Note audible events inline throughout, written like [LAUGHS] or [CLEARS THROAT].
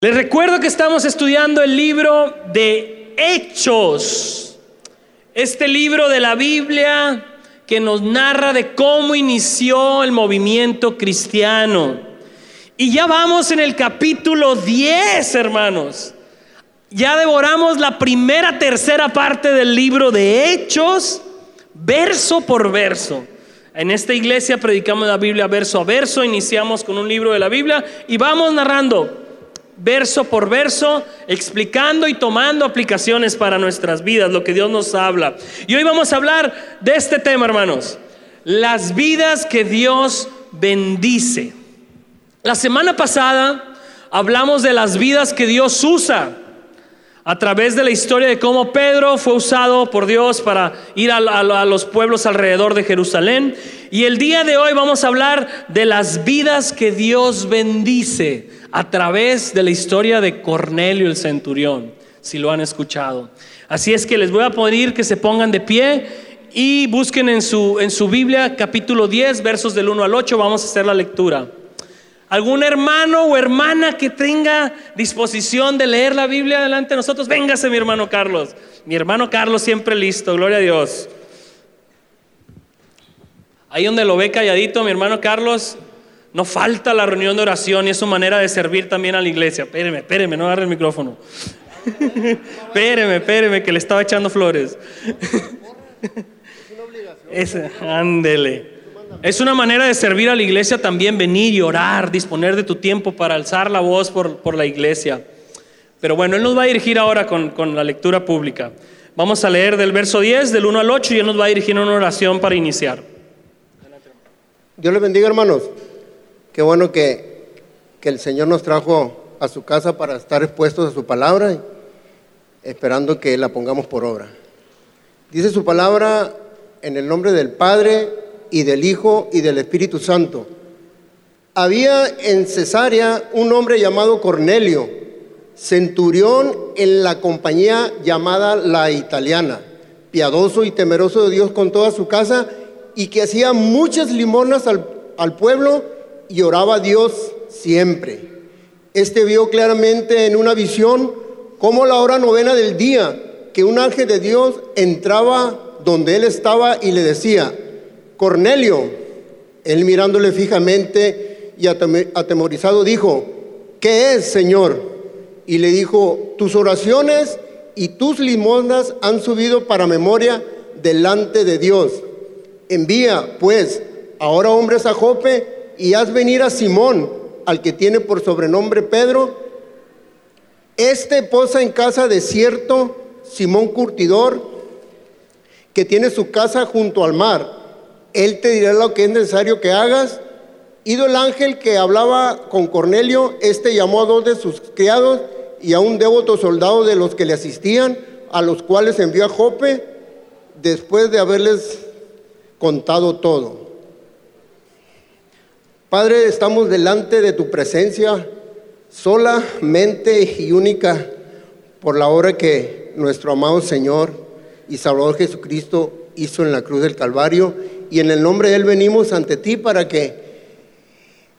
Les recuerdo que estamos estudiando el libro de Hechos, este libro de la Biblia que nos narra de cómo inició el movimiento cristiano. Y ya vamos en el capítulo 10, hermanos. Ya devoramos la primera tercera parte del libro de Hechos, verso por verso. En esta iglesia predicamos la Biblia verso a verso, iniciamos con un libro de la Biblia y vamos narrando verso por verso, explicando y tomando aplicaciones para nuestras vidas, lo que Dios nos habla. Y hoy vamos a hablar de este tema, hermanos, las vidas que Dios bendice. La semana pasada hablamos de las vidas que Dios usa a través de la historia de cómo Pedro fue usado por Dios para ir a, los pueblos alrededor de Jerusalén. Y el día de hoy vamos a hablar de las vidas que Dios bendice a través de la historia de Cornelio el centurión, si lo han escuchado. Así es que les voy a pedir que se pongan de pie y busquen en su, en su Biblia capítulo 10, versos del 1 al 8, vamos a hacer la lectura. ¿Algún hermano o hermana que tenga disposición de leer la Biblia delante de nosotros? Véngase mi hermano Carlos. Mi hermano Carlos siempre listo, gloria a Dios. Ahí donde lo ve calladito, mi hermano Carlos, no falta la reunión de oración y es su manera de servir también a la iglesia. Espéreme, espéreme, no agarre el micrófono. [LAUGHS] espéreme, espéreme, que le estaba echando flores. [LAUGHS] es, ándele. Es una manera de servir a la iglesia también, venir y orar, disponer de tu tiempo para alzar la voz por, por la iglesia. Pero bueno, Él nos va a dirigir ahora con, con, la lectura pública. Vamos a leer del verso 10, del 1 al 8, y Él nos va a dirigir una oración para iniciar. Dios les bendiga, hermanos. Qué bueno que, el Señor nos trajo a su casa para estar expuestos a su palabra, esperando que la pongamos por obra. Dice su palabra en el nombre del Padre y del Hijo y del Espíritu Santo. Había en Cesarea un hombre llamado Cornelio, centurión en la compañía llamada la italiana, piadoso y temeroso de Dios con toda su casa y que hacía muchas limonas al, al pueblo y oraba a Dios siempre. Este vio claramente en una visión como la hora novena del día que un ángel de Dios entraba donde él estaba y le decía, Cornelio, él mirándole fijamente y atemorizado dijo, ¿qué es, Señor? Y le dijo, tus oraciones y tus limonas han subido para memoria delante de Dios. Envía, pues, ahora hombres a Jope y haz venir a Simón, al que tiene por sobrenombre Pedro. Este posa en casa de cierto Simón Curtidor, que tiene su casa junto al mar. Él te dirá lo que es necesario que hagas. Ido el ángel que hablaba con Cornelio, este llamó a dos de sus criados y a un devoto soldado de los que le asistían, a los cuales envió a Jope después de haberles contado todo. Padre, estamos delante de tu presencia solamente y única por la obra que nuestro amado Señor y Salvador Jesucristo hizo en la cruz del Calvario. Y en el nombre de Él venimos ante ti para que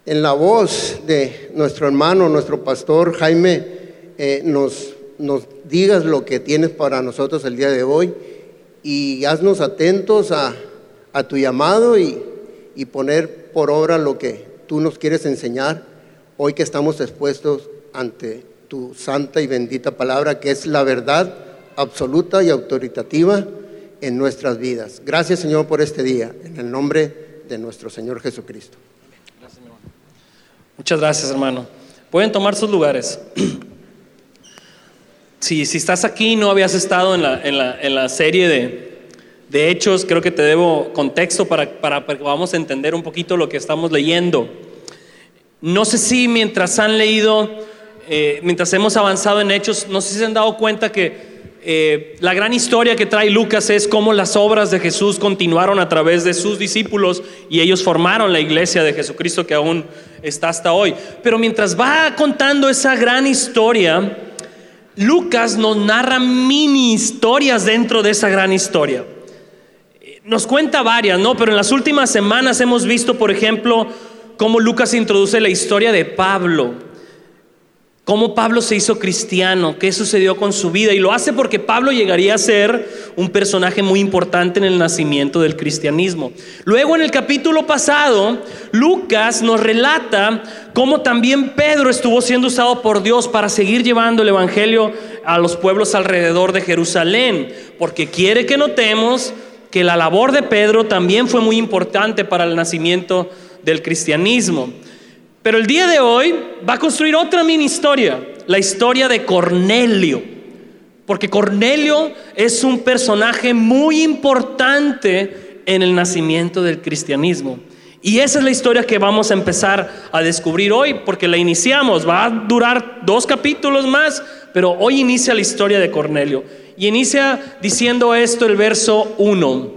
en la voz de nuestro hermano, nuestro pastor Jaime, eh, nos, nos digas lo que tienes para nosotros el día de hoy y haznos atentos a, a tu llamado y, y poner por obra lo que tú nos quieres enseñar hoy que estamos expuestos ante tu santa y bendita palabra, que es la verdad absoluta y autoritativa en nuestras vidas. Gracias Señor por este día, en el nombre de nuestro Señor Jesucristo. Muchas gracias hermano. Pueden tomar sus lugares. [CLEARS THROAT] Si, si estás aquí y no habías estado en la, en la, en la serie de, de Hechos, creo que te debo contexto para, para, que vamos a entender un poquito lo que estamos leyendo. No sé si mientras han leído, eh, mientras hemos avanzado en Hechos, no sé si se han dado cuenta que eh, la gran historia que trae Lucas es cómo las obras de Jesús continuaron a través de sus discípulos y ellos formaron la iglesia de Jesucristo que aún está hasta hoy. Pero mientras va contando esa gran historia, Lucas nos narra mini historias dentro de esa gran historia nos cuenta varias, ¿no? Pero en las últimas semanas hemos visto, por ejemplo, cómo Lucas introduce la historia de Pablo. Cómo Pablo se hizo cristiano, qué sucedió con su vida. Y lo hace porque Pablo llegaría a ser un personaje muy importante en el nacimiento del cristianismo. Luego en el capítulo pasado, Lucas nos relata cómo también Pedro estuvo siendo usado por Dios para seguir llevando el Evangelio a los pueblos alrededor de Jerusalén, porque quiere que notemos que la labor de Pedro también fue muy importante para el nacimiento del cristianismo. Pero el día de hoy va a construir otra mini historia, la historia de Cornelio. Porque Cornelio es un personaje muy importante en el nacimiento del cristianismo. Y esa es la historia que vamos a empezar a descubrir hoy, porque la iniciamos, va a durar dos capítulos más, pero hoy inicia la historia de Cornelio. Y inicia diciendo esto el verso 1.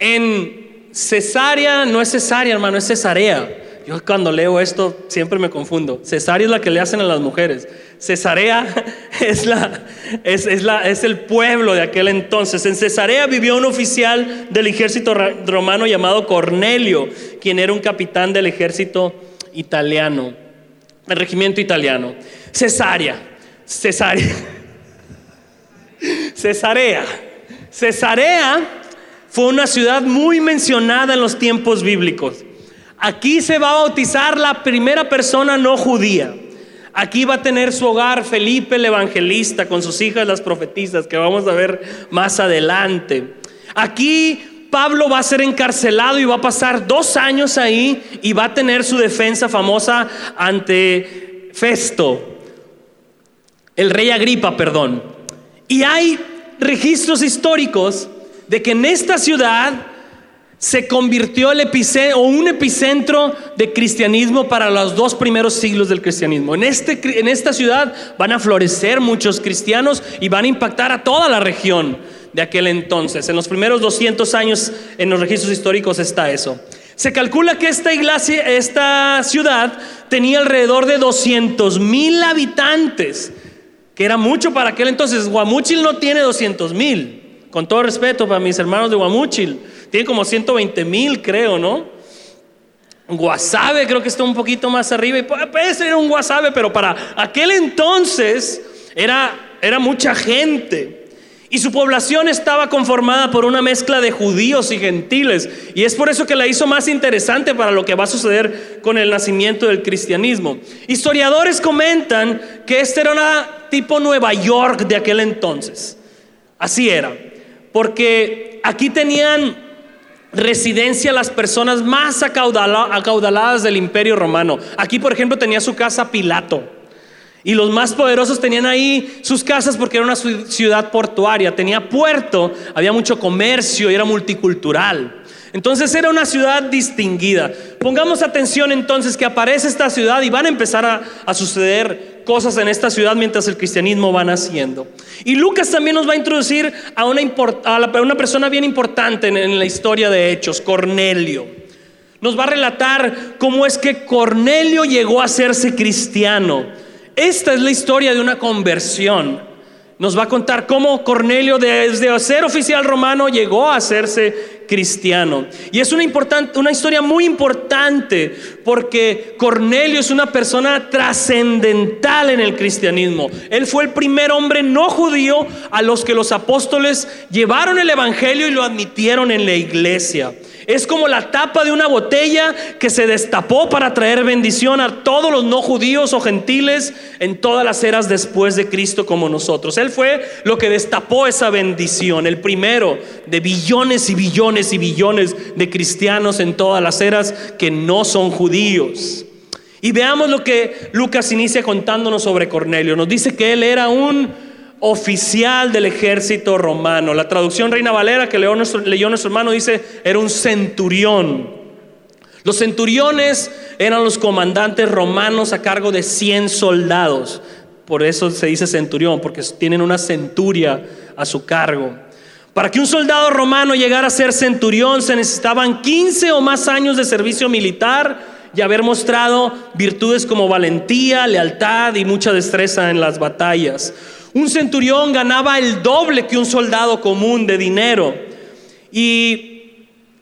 En Cesarea, no es Cesarea, hermano, es Cesarea. Yo cuando leo esto siempre me confundo. Cesarea es la que le hacen a las mujeres. Cesarea [LAUGHS] es, la, es, la, es el pueblo de aquel entonces. En Cesarea vivió un oficial del ejército romano llamado Cornelio, quien era un capitán del ejército italiano, el regimiento italiano. Cesarea, Cesarea, [LAUGHS] Cesarea. Cesarea fue una ciudad muy mencionada en los tiempos bíblicos. Aquí se va a bautizar la primera persona no judía. Aquí va a tener su hogar Felipe el evangelista con sus hijas las profetisas que vamos a ver más adelante. Aquí Pablo va a ser encarcelado y va a pasar dos años ahí y va a tener su defensa famosa ante Festo, el rey Agripa, perdón. Y hay registros históricos de que en esta ciudad se convirtió el epicentro, o un epicentro de cristianismo para los dos primeros siglos del cristianismo. En, este, en esta ciudad van a florecer muchos cristianos y van a impactar a toda la región de aquel entonces. En los primeros 200 años en los registros históricos está eso. Se calcula que esta iglesia, esta ciudad tenía alrededor de 200 mil habitantes, que era mucho para aquel entonces. Guamuchil no tiene 200 mil. Con todo respeto para mis hermanos de Guamuchil tiene como 120 mil, creo, ¿no? Guasave creo que está un poquito más arriba. Y puede ser un Guasave, pero para aquel entonces era, era mucha gente. Y su población estaba conformada por una mezcla de judíos y gentiles. Y es por eso que la hizo más interesante para lo que va a suceder con el nacimiento del cristianismo. Historiadores comentan que este era una tipo Nueva York de aquel entonces. Así era. Porque aquí tenían residencia las personas más acaudaladas del imperio romano. Aquí, por ejemplo, tenía su casa Pilato. Y los más poderosos tenían ahí sus casas porque era una ciudad portuaria, tenía puerto, había mucho comercio y era multicultural. Entonces era una ciudad distinguida. Pongamos atención entonces que aparece esta ciudad y van a empezar a, suceder cosas en esta ciudad mientras el cristianismo va naciendo. Y Lucas también nos va a introducir a una, una persona bien importante en, en la historia de Hechos, Cornelio. Nos va a relatar cómo es que Cornelio llegó a hacerse cristiano. Esta es la historia de una conversión nos va a contar cómo Cornelio desde ser oficial romano llegó a hacerse cristiano. Y es una, una historia muy importante porque Cornelio es una persona trascendental en el cristianismo. Él fue el primer hombre no judío a los que los apóstoles llevaron el Evangelio y lo admitieron en la iglesia. Es como la tapa de una botella que se destapó para traer bendición a todos los no judíos o gentiles en todas las eras después de Cristo como nosotros. Él fue lo que destapó esa bendición, el primero de billones y billones y billones de cristianos en todas las eras que no son judíos. Y veamos lo que Lucas inicia contándonos sobre Cornelio. Nos dice que él era un oficial del ejército romano. La traducción Reina Valera que leyó nuestro, leyó nuestro hermano dice, era un centurión. Los centuriones eran los comandantes romanos a cargo de 100 soldados. Por eso se dice centurión, porque tienen una centuria a su cargo. Para que un soldado romano llegara a ser centurión se necesitaban 15 o más años de servicio militar y haber mostrado virtudes como valentía, lealtad y mucha destreza en las batallas. Un centurión ganaba el doble que un soldado común de dinero. Y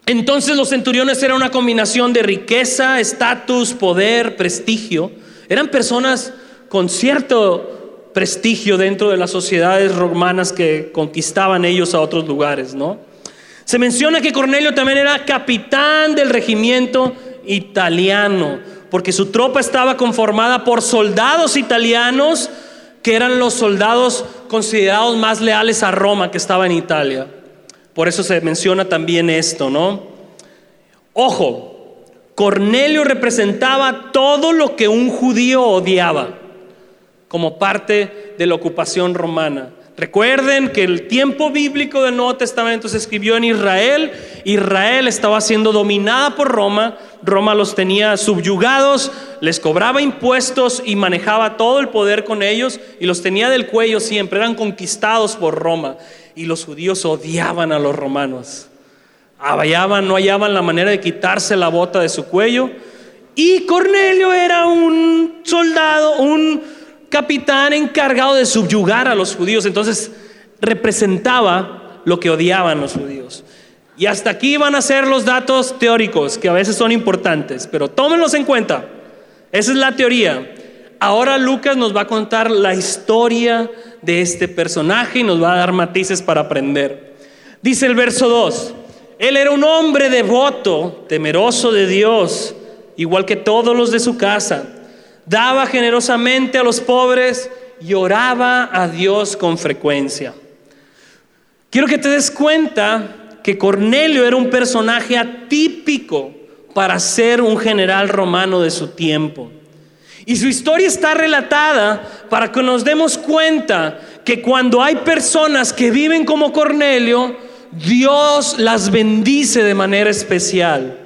entonces los centuriones eran una combinación de riqueza, estatus, poder, prestigio. Eran personas con cierto prestigio dentro de las sociedades romanas que conquistaban ellos a otros lugares, ¿no? Se menciona que Cornelio también era capitán del regimiento italiano, porque su tropa estaba conformada por soldados italianos que eran los soldados considerados más leales a Roma que estaba en Italia. Por eso se menciona también esto, ¿no? Ojo, Cornelio representaba todo lo que un judío odiaba como parte de la ocupación romana. Recuerden que el tiempo bíblico del Nuevo Testamento se escribió en Israel. Israel estaba siendo dominada por Roma. Roma los tenía subyugados, les cobraba impuestos y manejaba todo el poder con ellos y los tenía del cuello siempre. Eran conquistados por Roma y los judíos odiaban a los romanos. Hallaban, no hallaban la manera de quitarse la bota de su cuello. Y Cornelio era un soldado, un capitán encargado de subyugar a los judíos. Entonces representaba lo que odiaban los judíos. Y hasta aquí van a ser los datos teóricos, que a veces son importantes, pero tómenlos en cuenta. Esa es la teoría. Ahora Lucas nos va a contar la historia de este personaje y nos va a dar matices para aprender. Dice el verso 2, él era un hombre devoto, temeroso de Dios, igual que todos los de su casa daba generosamente a los pobres y oraba a Dios con frecuencia. Quiero que te des cuenta que Cornelio era un personaje atípico para ser un general romano de su tiempo. Y su historia está relatada para que nos demos cuenta que cuando hay personas que viven como Cornelio, Dios las bendice de manera especial.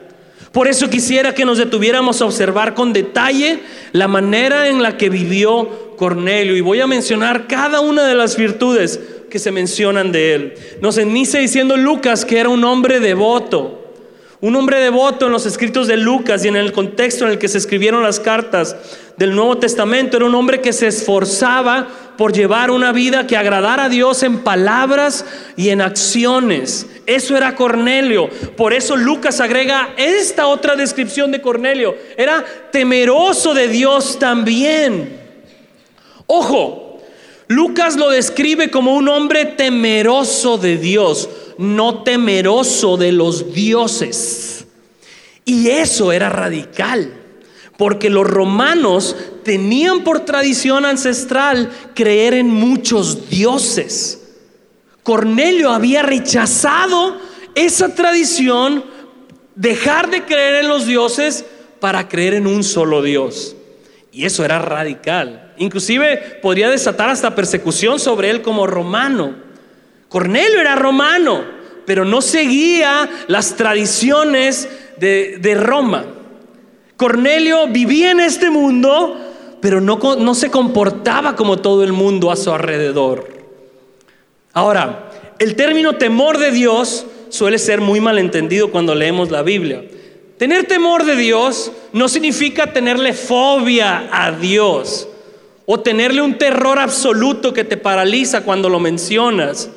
Por eso quisiera que nos detuviéramos a observar con detalle la manera en la que vivió Cornelio. Y voy a mencionar cada una de las virtudes que se mencionan de él. Nos inicia diciendo Lucas que era un hombre devoto. Un hombre devoto en los escritos de Lucas y en el contexto en el que se escribieron las cartas del Nuevo Testamento era un hombre que se esforzaba por llevar una vida que agradara a Dios en palabras y en acciones. Eso era Cornelio. Por eso Lucas agrega esta otra descripción de Cornelio. Era temeroso de Dios también. Ojo, Lucas lo describe como un hombre temeroso de Dios no temeroso de los dioses. Y eso era radical, porque los romanos tenían por tradición ancestral creer en muchos dioses. Cornelio había rechazado esa tradición, dejar de creer en los dioses para creer en un solo Dios. Y eso era radical. Inclusive podría desatar hasta persecución sobre él como romano. Cornelio era romano, pero no seguía las tradiciones de, Roma. Cornelio vivía en este mundo, pero no, no se comportaba como todo el mundo a su alrededor. Ahora, el término temor de Dios suele ser muy malentendido cuando leemos la Biblia. Tener temor de Dios no significa tenerle fobia a Dios o tenerle un terror absoluto que te paraliza cuando lo mencionas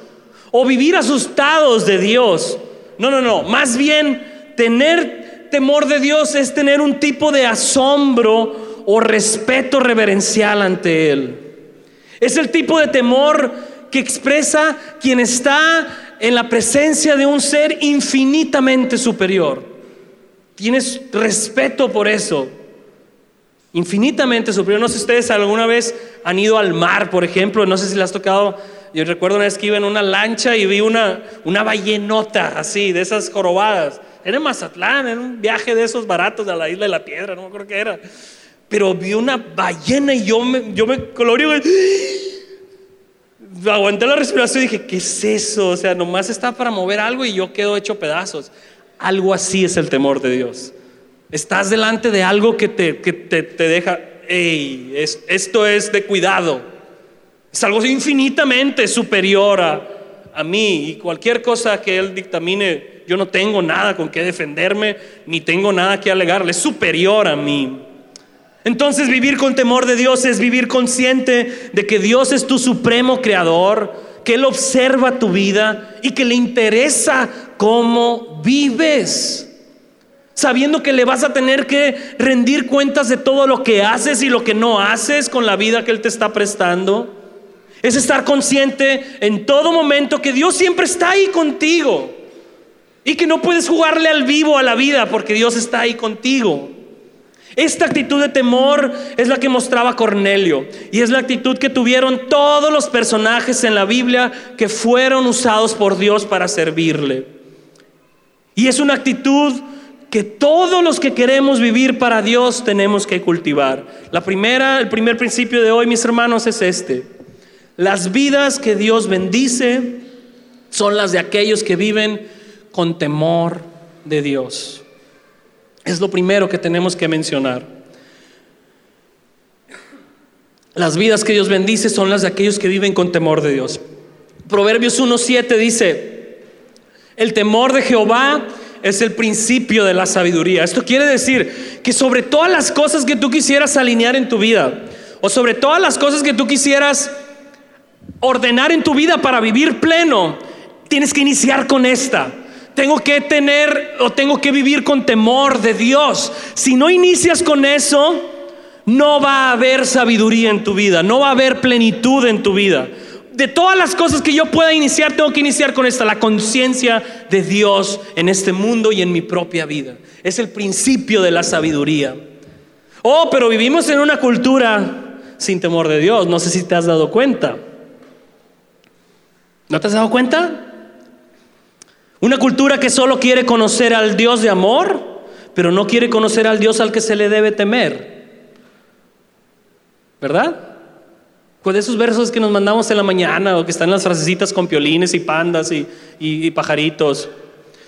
o vivir asustados de Dios. No, no, no. Más bien, tener temor de Dios es tener un tipo de asombro o respeto reverencial ante Él. Es el tipo de temor que expresa quien está en la presencia de un ser infinitamente superior. Tienes respeto por eso. Infinitamente superior. No sé si ustedes alguna vez han ido al mar, por ejemplo. No sé si les has tocado yo recuerdo una vez que iba en una lancha y vi una, una ballenota así, de esas jorobadas. Era en Mazatlán, era un viaje de esos baratos a la isla de la piedra, no me acuerdo qué era. Pero vi una ballena y yo me, yo me colorí. [GASPS] Aguanté la respiración y dije, ¿qué es eso? O sea, nomás está para mover algo y yo quedo hecho pedazos. Algo así es el temor de Dios. Estás delante de algo que te, que te, te deja, hey, esto es de cuidado. Es algo infinitamente superior a, a mí y cualquier cosa que Él dictamine, yo no tengo nada con qué defenderme, ni tengo nada que alegarle, es superior a mí. Entonces vivir con temor de Dios es vivir consciente de que Dios es tu supremo creador, que Él observa tu vida y que le interesa cómo vives. sabiendo que le vas a tener que rendir cuentas de todo lo que haces y lo que no haces con la vida que Él te está prestando. Es estar consciente en todo momento que Dios siempre está ahí contigo y que no puedes jugarle al vivo a la vida porque Dios está ahí contigo. Esta actitud de temor es la que mostraba Cornelio y es la actitud que tuvieron todos los personajes en la Biblia que fueron usados por Dios para servirle. Y es una actitud que todos los que queremos vivir para Dios tenemos que cultivar. La primera, el primer principio de hoy, mis hermanos, es este. Las vidas que Dios bendice son las de aquellos que viven con temor de Dios. Es lo primero que tenemos que mencionar. Las vidas que Dios bendice son las de aquellos que viven con temor de Dios. Proverbios 1.7 dice, el temor de Jehová es el principio de la sabiduría. Esto quiere decir que sobre todas las cosas que tú quisieras alinear en tu vida, o sobre todas las cosas que tú quisieras ordenar en tu vida para vivir pleno, tienes que iniciar con esta. Tengo que tener o tengo que vivir con temor de Dios. Si no inicias con eso, no va a haber sabiduría en tu vida, no va a haber plenitud en tu vida. De todas las cosas que yo pueda iniciar, tengo que iniciar con esta, la conciencia de Dios en este mundo y en mi propia vida. Es el principio de la sabiduría. Oh, pero vivimos en una cultura sin temor de Dios. No sé si te has dado cuenta. ¿No te has dado cuenta? Una cultura que solo quiere conocer al Dios de amor, pero no quiere conocer al Dios al que se le debe temer. ¿Verdad? De esos versos que nos mandamos en la mañana o que están las frasecitas con piolines y pandas y, pajaritos.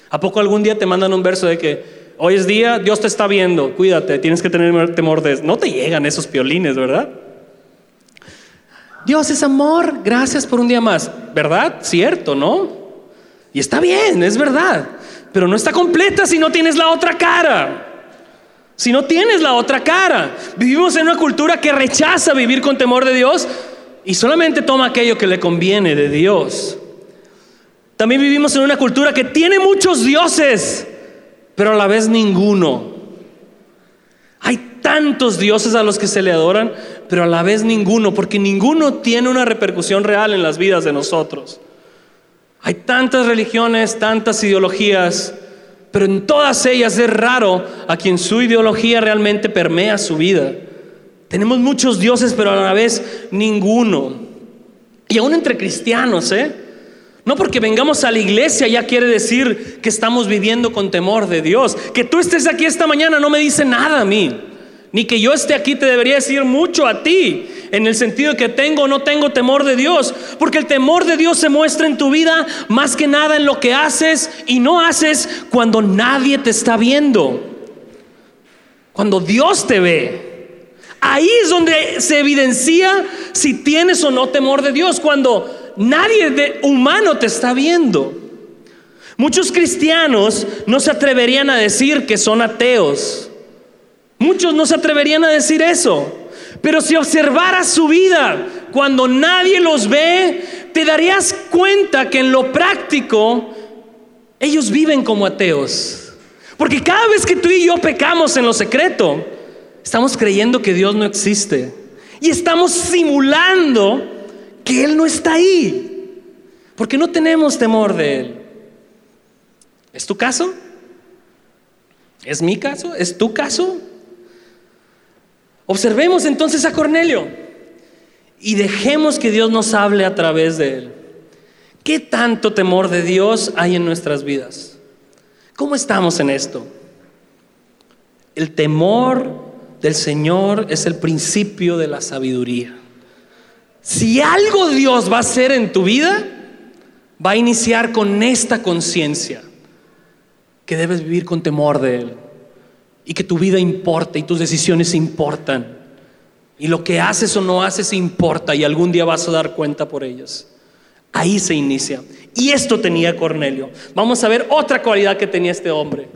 ¿A poco algún día te mandan un verso de que hoy es día, Dios te está viendo, cuídate, tienes que tener temor de? No te llegan esos piolines, ¿verdad? Dios es amor, gracias por un día más. ¿Verdad? Cierto, ¿no? Y está bien, es verdad, pero no está completa si no tienes la otra cara. Si no tienes la otra cara. Vivimos en una cultura que rechaza vivir con temor de Dios y solamente toma aquello que le conviene de Dios. También vivimos en una cultura que tiene muchos dioses, pero a la vez ninguno. Hay tantos dioses a los que se le adoran, pero a la vez ninguno, porque ninguno tiene una repercusión real en las vidas de nosotros. Hay tantas religiones, tantas ideologías, pero en todas ellas es raro a quien su ideología realmente permea su vida. Tenemos muchos dioses, pero a la vez ninguno. Y aún entre cristianos, ¿eh? No porque vengamos a la iglesia ya quiere decir que estamos viviendo con temor de Dios. Que tú estés aquí esta mañana no me dice nada a mí. Ni que yo esté aquí te debería decir mucho a ti en el sentido de que tengo o no tengo temor de Dios, porque el temor de Dios se muestra en tu vida más que nada en lo que haces y no haces cuando nadie te está viendo, cuando Dios te ve. Ahí es donde se evidencia si tienes o no temor de Dios, cuando nadie de humano te está viendo. Muchos cristianos no se atreverían a decir que son ateos. Muchos no se atreverían a decir eso. Pero si observaras su vida cuando nadie los ve, te darías cuenta que en lo práctico ellos viven como ateos. Porque cada vez que tú y yo pecamos en lo secreto, estamos creyendo que Dios no existe. Y estamos simulando que Él no está ahí. Porque no tenemos temor de Él. ¿Es tu caso? ¿Es mi caso? ¿Es tu caso? Observemos entonces a Cornelio y dejemos que Dios nos hable a través de él. ¿Qué tanto temor de Dios hay en nuestras vidas? ¿Cómo estamos en esto? El temor del Señor es el principio de la sabiduría. Si algo Dios va a hacer en tu vida, va a iniciar con esta conciencia, que debes vivir con temor de Él y que tu vida importa y tus decisiones importan. Y lo que haces o no haces importa y algún día vas a dar cuenta por ellas. Ahí se inicia. Y esto tenía Cornelio. Vamos a ver otra cualidad que tenía este hombre.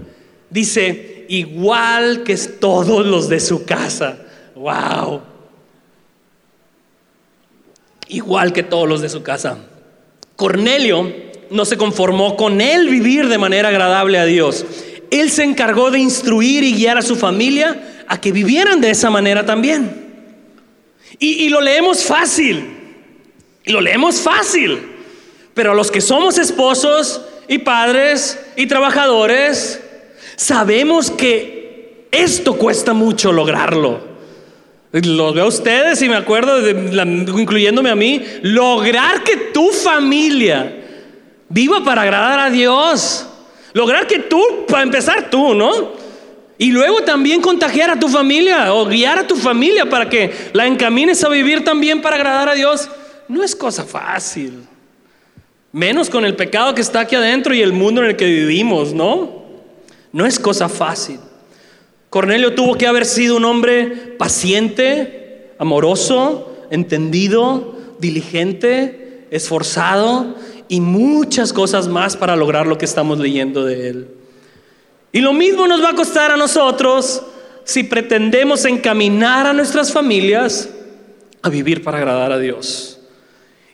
Dice, igual que todos los de su casa. Wow. Igual que todos los de su casa. Cornelio no se conformó con él vivir de manera agradable a Dios. Él se encargó de instruir y guiar a su familia a que vivieran de esa manera también. Y, lo leemos fácil, lo leemos fácil, pero los que somos esposos y padres y trabajadores, sabemos que esto cuesta mucho lograrlo. Los veo a ustedes y me acuerdo, incluyéndome a mí, lograr que tu familia viva para agradar a Dios. Lograr que tú, para empezar tú, ¿no? Y luego también contagiar a tu familia o guiar a tu familia para que la encamines a vivir también para agradar a Dios. No es cosa fácil. Menos con el pecado que está aquí adentro y el mundo en el que vivimos, ¿no? No es cosa fácil. Cornelio tuvo que haber sido un hombre paciente, amoroso, entendido, diligente, esforzado y muchas cosas más para lograr lo que estamos leyendo de él. Y lo mismo nos va a costar a nosotros si pretendemos encaminar a nuestras familias a vivir para agradar a Dios.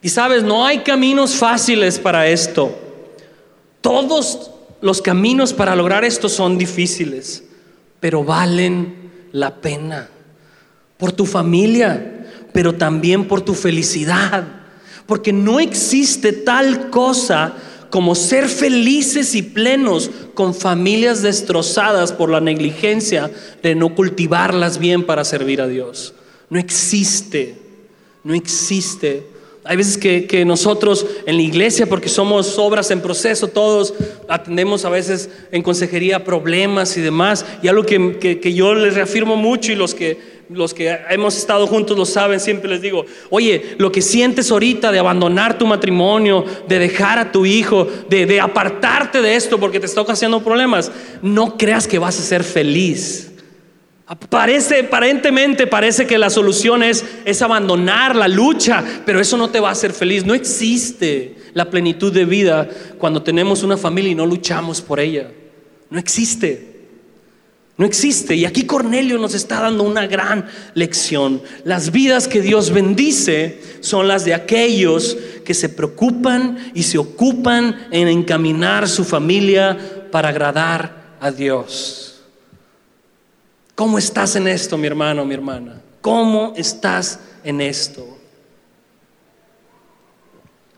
Y sabes, no hay caminos fáciles para esto. Todos los caminos para lograr esto son difíciles pero valen la pena. Por tu familia, pero también por tu felicidad. Porque no existe tal cosa como ser felices y plenos con familias destrozadas por la negligencia de no cultivarlas bien para servir a Dios. No existe, no existe hay veces que, nosotros en la iglesia, porque somos obras en proceso, todos atendemos a veces en consejería problemas y demás. Y algo que, que, yo les reafirmo mucho y los que, los que hemos estado juntos lo saben, siempre les digo, oye, lo que sientes ahorita de abandonar tu matrimonio, de dejar a tu hijo, de, apartarte de esto porque te está ocasionando problemas, no creas que vas a ser feliz. Parece, aparentemente parece que la solución es, es abandonar la lucha, pero eso no te va a hacer feliz. No existe la plenitud de vida cuando tenemos una familia y no luchamos por ella. No existe. No existe. Y aquí Cornelio nos está dando una gran lección. Las vidas que Dios bendice son las de aquellos que se preocupan y se ocupan en encaminar su familia para agradar a Dios. ¿Cómo estás en esto, mi hermano, mi hermana? ¿Cómo estás en esto?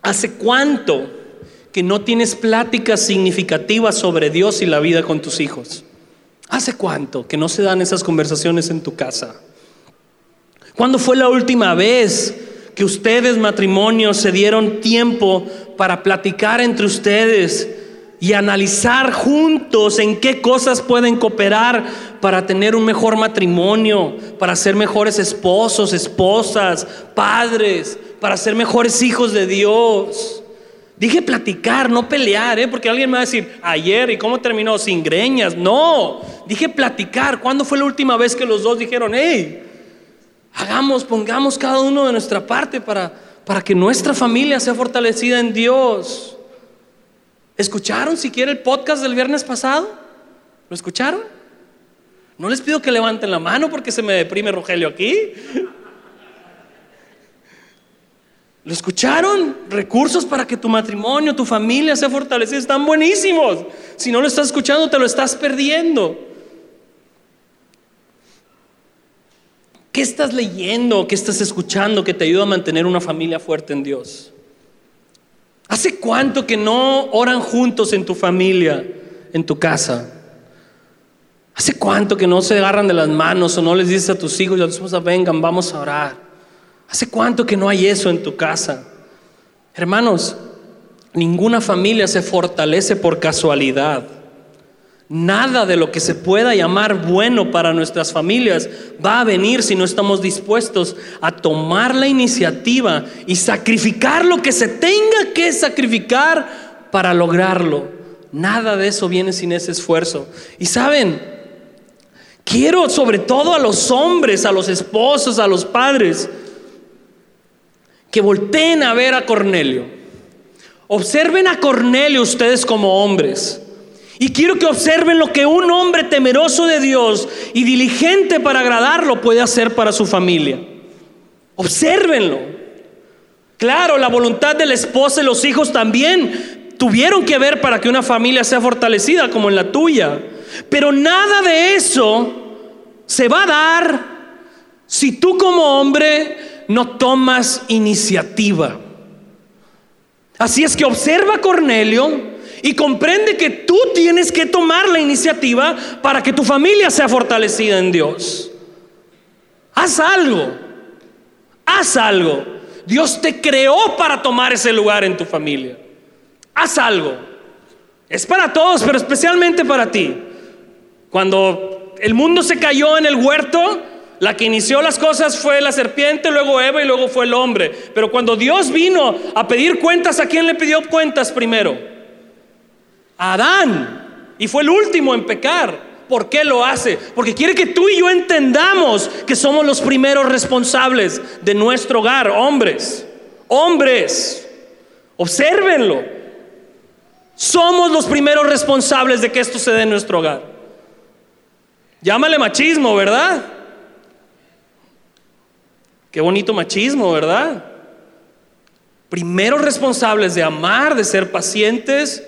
¿Hace cuánto que no tienes pláticas significativas sobre Dios y la vida con tus hijos? ¿Hace cuánto que no se dan esas conversaciones en tu casa? ¿Cuándo fue la última vez que ustedes, matrimonios, se dieron tiempo para platicar entre ustedes y analizar juntos en qué cosas pueden cooperar para tener un mejor matrimonio, para ser mejores esposos, esposas, padres, para ser mejores hijos de Dios. Dije platicar, no pelear, ¿eh? porque alguien me va a decir, ayer, ¿y cómo terminó? Sin greñas. No, dije platicar. ¿Cuándo fue la última vez que los dos dijeron, hey, hagamos, pongamos cada uno de nuestra parte para, para que nuestra familia sea fortalecida en Dios? ¿Escucharon siquiera el podcast del viernes pasado? ¿Lo escucharon? No les pido que levanten la mano porque se me deprime Rogelio aquí. ¿Lo escucharon? Recursos para que tu matrimonio, tu familia sea fortalecida están buenísimos. Si no lo estás escuchando, te lo estás perdiendo. ¿Qué estás leyendo? ¿Qué estás escuchando que te ayuda a mantener una familia fuerte en Dios? ¿Hace cuánto que no oran juntos en tu familia, en tu casa? ¿Hace cuánto que no se agarran de las manos o no les dices a tus hijos y a tu esposa, vengan, vamos a orar? ¿Hace cuánto que no hay eso en tu casa? Hermanos, ninguna familia se fortalece por casualidad. Nada de lo que se pueda llamar bueno para nuestras familias va a venir si no estamos dispuestos a tomar la iniciativa y sacrificar lo que se tenga que sacrificar para lograrlo. Nada de eso viene sin ese esfuerzo. Y saben, quiero sobre todo a los hombres, a los esposos, a los padres, que volteen a ver a Cornelio. Observen a Cornelio ustedes como hombres. Y quiero que observen lo que un hombre temeroso de Dios y diligente para agradarlo puede hacer para su familia. Obsérvenlo. Claro, la voluntad de la esposa y los hijos también tuvieron que ver para que una familia sea fortalecida como en la tuya. Pero nada de eso se va a dar si tú como hombre no tomas iniciativa. Así es que observa Cornelio y comprende que tú tienes que tomar la iniciativa para que tu familia sea fortalecida en Dios. Haz algo, haz algo. Dios te creó para tomar ese lugar en tu familia. Haz algo. Es para todos, pero especialmente para ti. Cuando el mundo se cayó en el huerto, la que inició las cosas fue la serpiente, luego Eva y luego fue el hombre. Pero cuando Dios vino a pedir cuentas, ¿a quién le pidió cuentas primero? A Adán. Y fue el último en pecar. ¿Por qué lo hace? Porque quiere que tú y yo entendamos que somos los primeros responsables de nuestro hogar, hombres. Hombres, obsérvenlo. Somos los primeros responsables de que esto se dé en nuestro hogar. Llámale machismo, ¿verdad? Qué bonito machismo, ¿verdad? Primeros responsables de amar, de ser pacientes,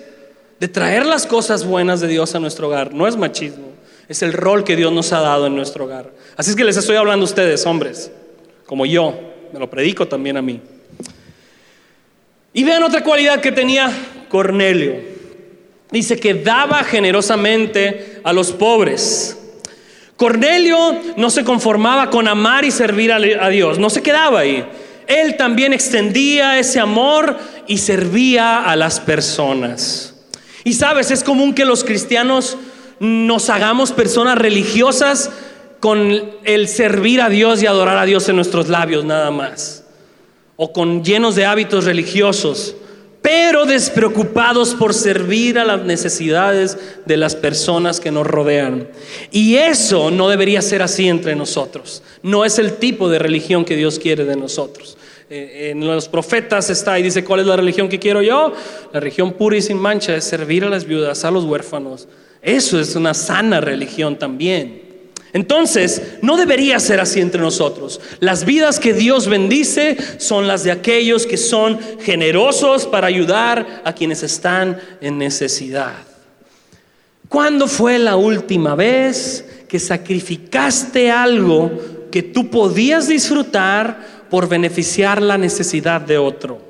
de traer las cosas buenas de Dios a nuestro hogar. No es machismo, es el rol que Dios nos ha dado en nuestro hogar. Así es que les estoy hablando a ustedes, hombres, como yo, me lo predico también a mí. Y vean otra cualidad que tenía Cornelio. Dice que daba generosamente a los pobres. Cornelio no se conformaba con amar y servir a Dios, no se quedaba ahí. Él también extendía ese amor y servía a las personas. Y sabes, es común que los cristianos nos hagamos personas religiosas con el servir a Dios y adorar a Dios en nuestros labios nada más. O con llenos de hábitos religiosos, pero despreocupados por servir a las necesidades de las personas que nos rodean. Y eso no debería ser así entre nosotros. No es el tipo de religión que Dios quiere de nosotros. Eh, en los profetas está y dice, ¿cuál es la religión que quiero yo? La religión pura y sin mancha es servir a las viudas, a los huérfanos. Eso es una sana religión también. Entonces, no debería ser así entre nosotros. Las vidas que Dios bendice son las de aquellos que son generosos para ayudar a quienes están en necesidad. ¿Cuándo fue la última vez que sacrificaste algo que tú podías disfrutar por beneficiar la necesidad de otro.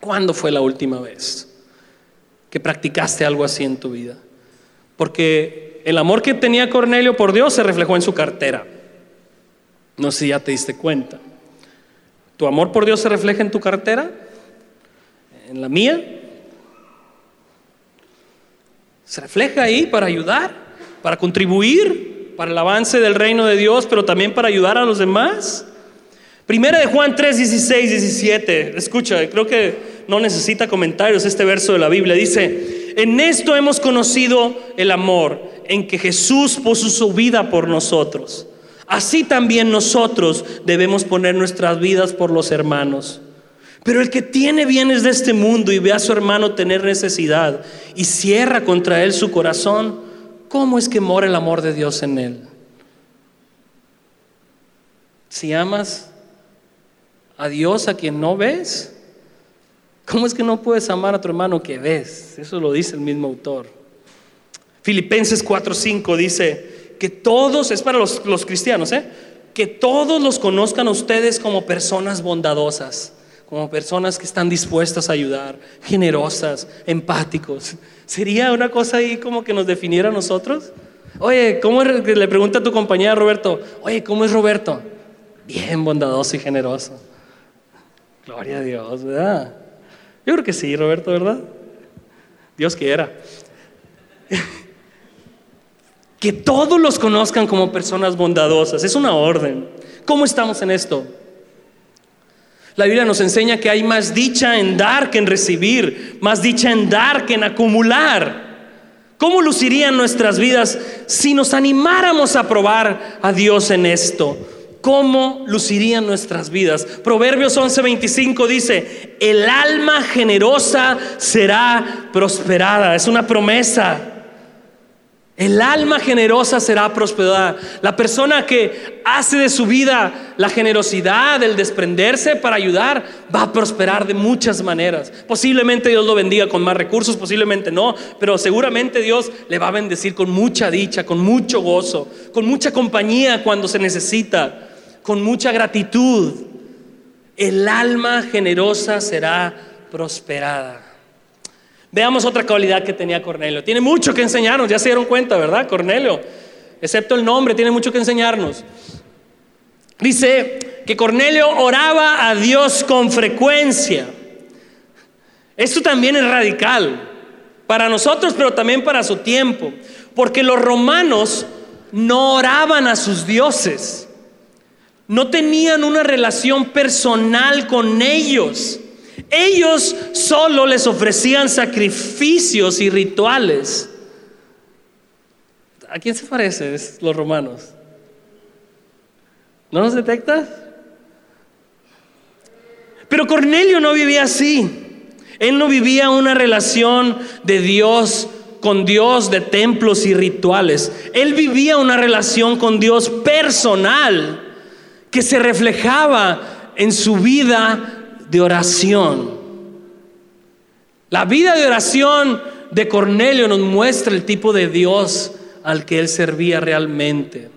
¿Cuándo fue la última vez que practicaste algo así en tu vida? Porque el amor que tenía Cornelio por Dios se reflejó en su cartera. No sé si ya te diste cuenta. ¿Tu amor por Dios se refleja en tu cartera? ¿En la mía? ¿Se refleja ahí para ayudar? ¿Para contribuir? ¿Para el avance del reino de Dios, pero también para ayudar a los demás? Primera de Juan 3, 16, 17. Escucha, creo que no necesita comentarios este verso de la Biblia. Dice, en esto hemos conocido el amor, en que Jesús puso su vida por nosotros. Así también nosotros debemos poner nuestras vidas por los hermanos. Pero el que tiene bienes de este mundo y ve a su hermano tener necesidad y cierra contra él su corazón, ¿cómo es que mora el amor de Dios en él? Si amas a Dios a quien no ves? ¿Cómo es que no puedes amar a tu hermano que ves? Eso lo dice el mismo autor. Filipenses 4:5 dice que todos, es para los, los cristianos, ¿eh? que todos los conozcan a ustedes como personas bondadosas, como personas que están dispuestas a ayudar, generosas, empáticos. ¿Sería una cosa ahí como que nos definiera a nosotros? Oye, ¿cómo le pregunta a tu compañera Roberto? Oye, ¿cómo es Roberto? Bien bondadoso y generoso. Gloria a Dios, ¿verdad? Yo creo que sí, Roberto, ¿verdad? Dios quiera. [LAUGHS] que todos los conozcan como personas bondadosas. Es una orden. ¿Cómo estamos en esto? La Biblia nos enseña que hay más dicha en dar que en recibir, más dicha en dar que en acumular. ¿Cómo lucirían nuestras vidas si nos animáramos a probar a Dios en esto? ¿Cómo lucirían nuestras vidas? Proverbios 11:25 dice, el alma generosa será prosperada. Es una promesa. El alma generosa será prosperada. La persona que hace de su vida la generosidad, el desprenderse para ayudar, va a prosperar de muchas maneras. Posiblemente Dios lo bendiga con más recursos, posiblemente no, pero seguramente Dios le va a bendecir con mucha dicha, con mucho gozo, con mucha compañía cuando se necesita, con mucha gratitud. El alma generosa será prosperada. Veamos otra cualidad que tenía Cornelio. Tiene mucho que enseñarnos, ya se dieron cuenta, ¿verdad? Cornelio, excepto el nombre, tiene mucho que enseñarnos. Dice que Cornelio oraba a Dios con frecuencia. Esto también es radical para nosotros, pero también para su tiempo. Porque los romanos no oraban a sus dioses. No tenían una relación personal con ellos. Ellos solo les ofrecían sacrificios y rituales. ¿A quién se parecen los romanos? ¿No los detectas? Pero Cornelio no vivía así. Él no vivía una relación de Dios con Dios de templos y rituales. Él vivía una relación con Dios personal que se reflejaba en su vida de oración. La vida de oración de Cornelio nos muestra el tipo de Dios al que él servía realmente.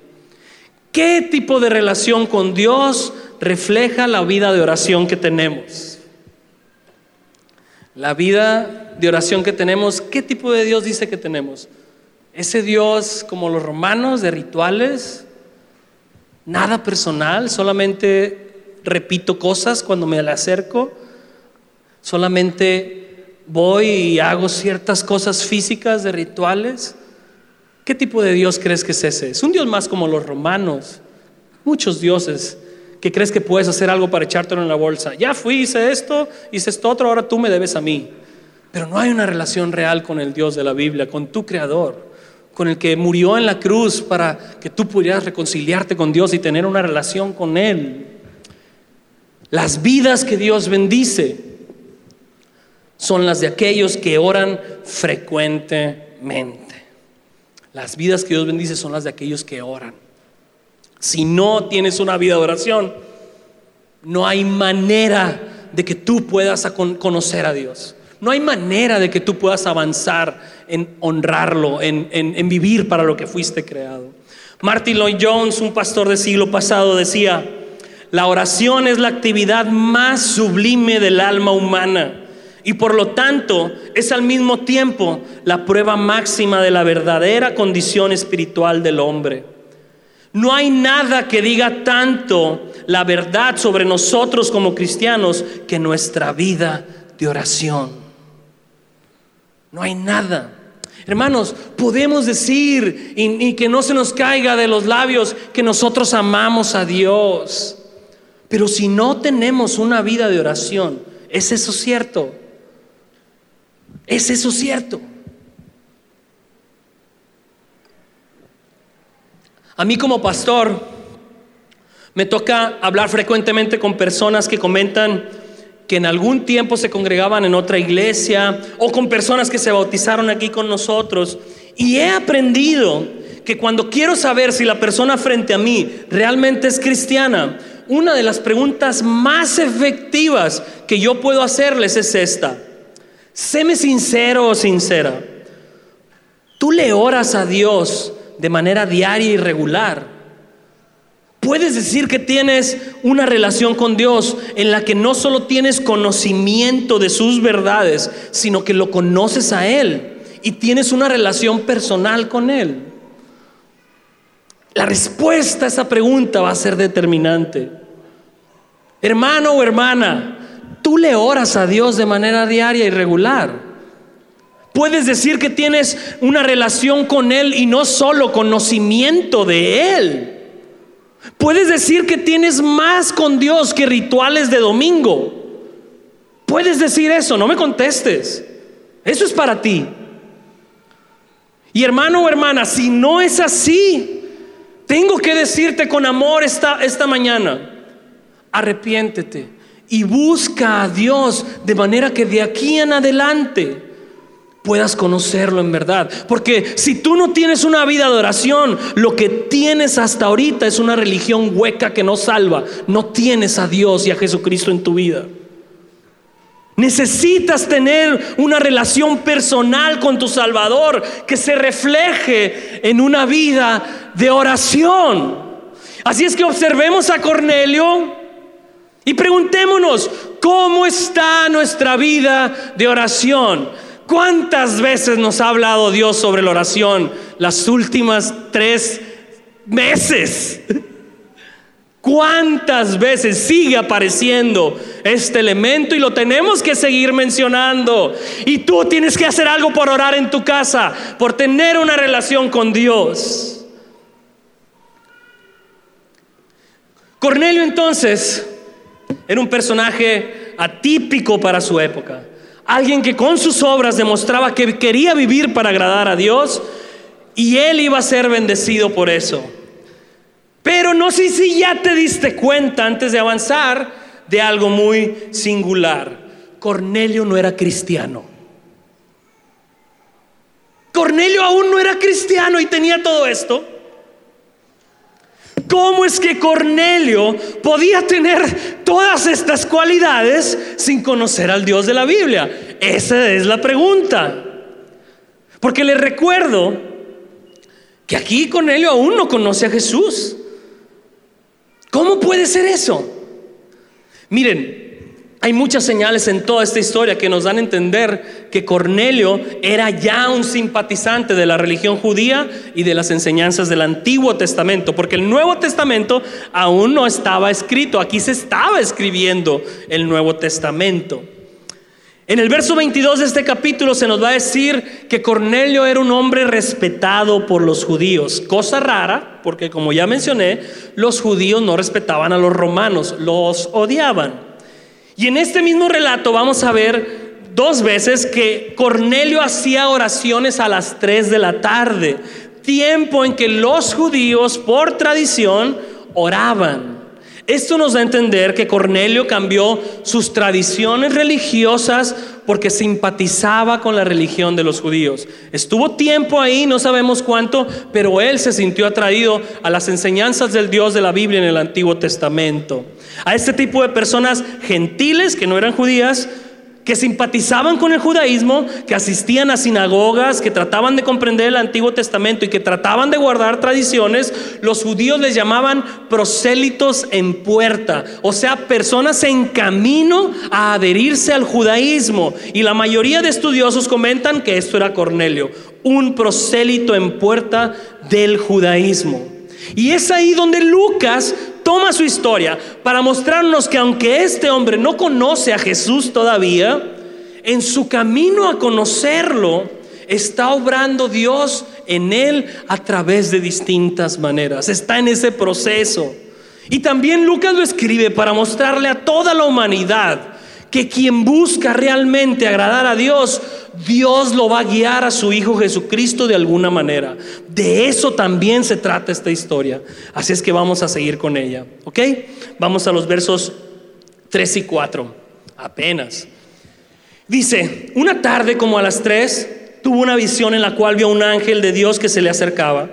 ¿Qué tipo de relación con Dios refleja la vida de oración que tenemos? La vida de oración que tenemos, ¿qué tipo de Dios dice que tenemos? Ese Dios como los romanos de rituales, nada personal, solamente repito cosas cuando me le acerco, solamente voy y hago ciertas cosas físicas de rituales. ¿Qué tipo de Dios crees que es ese? Es un Dios más como los romanos, muchos dioses que crees que puedes hacer algo para echártelo en la bolsa. Ya fui, hice esto, hice esto otro, ahora tú me debes a mí. Pero no hay una relación real con el Dios de la Biblia, con tu Creador, con el que murió en la cruz para que tú pudieras reconciliarte con Dios y tener una relación con Él. Las vidas que Dios bendice son las de aquellos que oran frecuentemente. Las vidas que Dios bendice son las de aquellos que oran. Si no tienes una vida de oración, no hay manera de que tú puedas conocer a Dios. No hay manera de que tú puedas avanzar en honrarlo, en, en vivir para lo que fuiste creado. Martin Lloyd Jones, un pastor del siglo pasado, decía, la oración es la actividad más sublime del alma humana y por lo tanto es al mismo tiempo la prueba máxima de la verdadera condición espiritual del hombre. No hay nada que diga tanto la verdad sobre nosotros como cristianos que nuestra vida de oración. No hay nada. Hermanos, podemos decir y, que no se nos caiga de los labios que nosotros amamos a Dios. Pero si no tenemos una vida de oración, ¿es eso cierto? ¿Es eso cierto? A mí como pastor me toca hablar frecuentemente con personas que comentan que en algún tiempo se congregaban en otra iglesia o con personas que se bautizaron aquí con nosotros. Y he aprendido que cuando quiero saber si la persona frente a mí realmente es cristiana, una de las preguntas más efectivas que yo puedo hacerles es esta. Séme sincero o sincera. Tú le oras a Dios de manera diaria y regular. Puedes decir que tienes una relación con Dios en la que no solo tienes conocimiento de sus verdades, sino que lo conoces a Él y tienes una relación personal con Él. La respuesta a esa pregunta va a ser determinante. Hermano o hermana, tú le oras a Dios de manera diaria y regular. Puedes decir que tienes una relación con Él y no solo conocimiento de Él. Puedes decir que tienes más con Dios que rituales de domingo. Puedes decir eso, no me contestes. Eso es para ti. Y hermano o hermana, si no es así, tengo que decirte con amor esta, esta mañana, arrepiéntete y busca a Dios de manera que de aquí en adelante puedas conocerlo en verdad. Porque si tú no tienes una vida de oración, lo que tienes hasta ahorita es una religión hueca que no salva. No tienes a Dios y a Jesucristo en tu vida. Necesitas tener una relación personal con tu Salvador que se refleje en una vida de oración. Así es que observemos a Cornelio y preguntémonos, ¿cómo está nuestra vida de oración? ¿Cuántas veces nos ha hablado Dios sobre la oración las últimas tres meses? ¿Cuántas veces sigue apareciendo este elemento y lo tenemos que seguir mencionando? Y tú tienes que hacer algo por orar en tu casa, por tener una relación con Dios. Cornelio entonces era un personaje atípico para su época. Alguien que con sus obras demostraba que quería vivir para agradar a Dios y él iba a ser bendecido por eso. Pero no sé si ya te diste cuenta antes de avanzar de algo muy singular. Cornelio no era cristiano. Cornelio aún no era cristiano y tenía todo esto. ¿Cómo es que Cornelio podía tener todas estas cualidades sin conocer al Dios de la Biblia? Esa es la pregunta. Porque le recuerdo que aquí Cornelio aún no conoce a Jesús. ¿Cómo puede ser eso? Miren, hay muchas señales en toda esta historia que nos dan a entender que Cornelio era ya un simpatizante de la religión judía y de las enseñanzas del Antiguo Testamento, porque el Nuevo Testamento aún no estaba escrito, aquí se estaba escribiendo el Nuevo Testamento. En el verso 22 de este capítulo se nos va a decir que Cornelio era un hombre respetado por los judíos, cosa rara, porque como ya mencioné, los judíos no respetaban a los romanos, los odiaban. Y en este mismo relato vamos a ver dos veces que Cornelio hacía oraciones a las 3 de la tarde, tiempo en que los judíos por tradición oraban. Esto nos da a entender que Cornelio cambió sus tradiciones religiosas porque simpatizaba con la religión de los judíos. Estuvo tiempo ahí, no sabemos cuánto, pero él se sintió atraído a las enseñanzas del Dios de la Biblia en el Antiguo Testamento. A este tipo de personas gentiles que no eran judías, que simpatizaban con el judaísmo, que asistían a sinagogas, que trataban de comprender el Antiguo Testamento y que trataban de guardar tradiciones, los judíos les llamaban prosélitos en puerta, o sea, personas en camino a adherirse al judaísmo. Y la mayoría de estudiosos comentan que esto era Cornelio, un prosélito en puerta del judaísmo. Y es ahí donde Lucas toma su historia para mostrarnos que aunque este hombre no conoce a Jesús todavía, en su camino a conocerlo, está obrando Dios en él a través de distintas maneras. Está en ese proceso. Y también Lucas lo escribe para mostrarle a toda la humanidad que quien busca realmente agradar a Dios, Dios lo va a guiar a su Hijo Jesucristo de alguna manera. De eso también se trata esta historia. Así es que vamos a seguir con ella. ¿Ok? Vamos a los versos 3 y 4. Apenas. Dice, una tarde como a las 3, tuvo una visión en la cual vio un ángel de Dios que se le acercaba.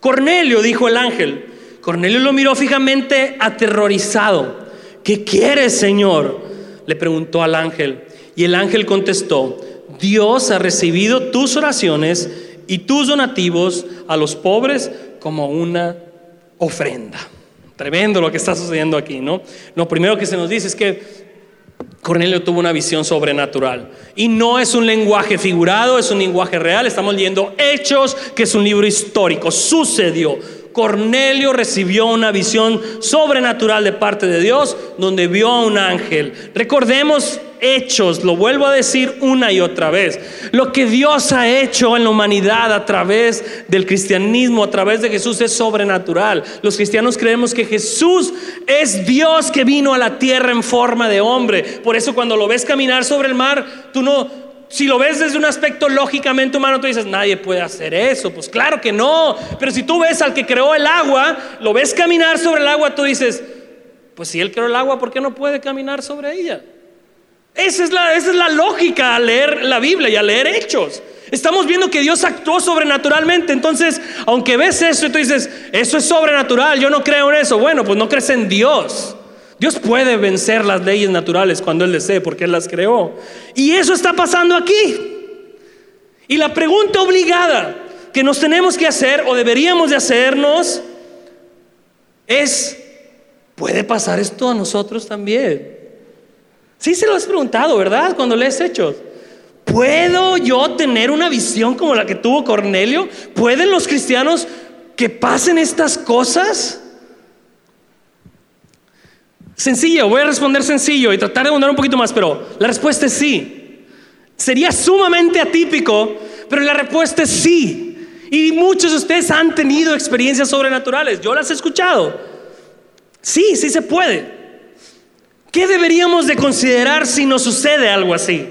Cornelio, dijo el ángel. Cornelio lo miró fijamente aterrorizado. ¿Qué quieres, Señor? Le preguntó al ángel. Y el ángel contestó, Dios ha recibido tus oraciones y tus donativos a los pobres como una ofrenda. Tremendo lo que está sucediendo aquí, ¿no? Lo primero que se nos dice es que Cornelio tuvo una visión sobrenatural. Y no es un lenguaje figurado, es un lenguaje real. Estamos leyendo Hechos, que es un libro histórico. Sucedió. Cornelio recibió una visión sobrenatural de parte de Dios donde vio a un ángel. Recordemos hechos, lo vuelvo a decir una y otra vez. Lo que Dios ha hecho en la humanidad a través del cristianismo, a través de Jesús es sobrenatural. Los cristianos creemos que Jesús es Dios que vino a la tierra en forma de hombre. Por eso cuando lo ves caminar sobre el mar, tú no si lo ves desde un aspecto lógicamente humano, tú dices, nadie puede hacer eso. Pues claro que no. Pero si tú ves al que creó el agua, lo ves caminar sobre el agua, tú dices, pues si él creó el agua, ¿por qué no puede caminar sobre ella? Esa es, la, esa es la lógica al leer la Biblia y al leer hechos. Estamos viendo que Dios actuó sobrenaturalmente. Entonces, aunque ves eso y tú dices, eso es sobrenatural, yo no creo en eso. Bueno, pues no crees en Dios. Dios puede vencer las leyes naturales cuando Él desee, porque Él las creó. Y eso está pasando aquí. Y la pregunta obligada que nos tenemos que hacer o deberíamos de hacernos es, ¿puede pasar esto a nosotros también? Sí se lo has preguntado, ¿verdad? Cuando lees hechos. ¿Puedo yo tener una visión como la que tuvo Cornelio? ¿Pueden los cristianos que pasen estas cosas? Sencillo, voy a responder sencillo y tratar de abundar un poquito más, pero la respuesta es sí. Sería sumamente atípico, pero la respuesta es sí. Y muchos de ustedes han tenido experiencias sobrenaturales, yo las he escuchado. Sí, sí se puede. ¿Qué deberíamos de considerar si nos sucede algo así?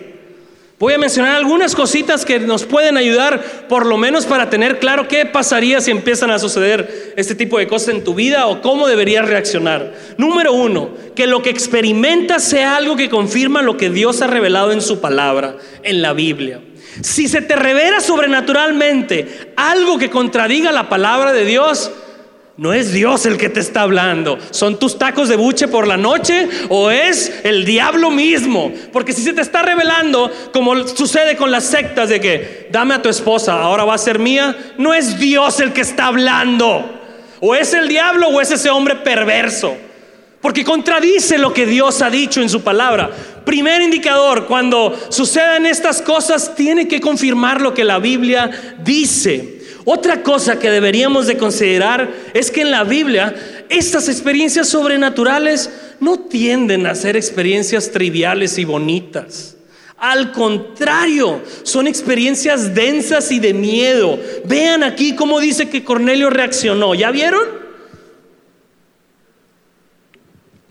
Voy a mencionar algunas cositas que nos pueden ayudar, por lo menos para tener claro qué pasaría si empiezan a suceder este tipo de cosas en tu vida o cómo deberías reaccionar. Número uno, que lo que experimentas sea algo que confirma lo que Dios ha revelado en su palabra, en la Biblia. Si se te revela sobrenaturalmente algo que contradiga la palabra de Dios, no es Dios el que te está hablando. ¿Son tus tacos de buche por la noche o es el diablo mismo? Porque si se te está revelando, como sucede con las sectas de que dame a tu esposa, ahora va a ser mía, no es Dios el que está hablando. O es el diablo o es ese hombre perverso. Porque contradice lo que Dios ha dicho en su palabra. Primer indicador, cuando sucedan estas cosas, tiene que confirmar lo que la Biblia dice. Otra cosa que deberíamos de considerar es que en la Biblia estas experiencias sobrenaturales no tienden a ser experiencias triviales y bonitas. Al contrario, son experiencias densas y de miedo. Vean aquí cómo dice que Cornelio reaccionó. ¿Ya vieron?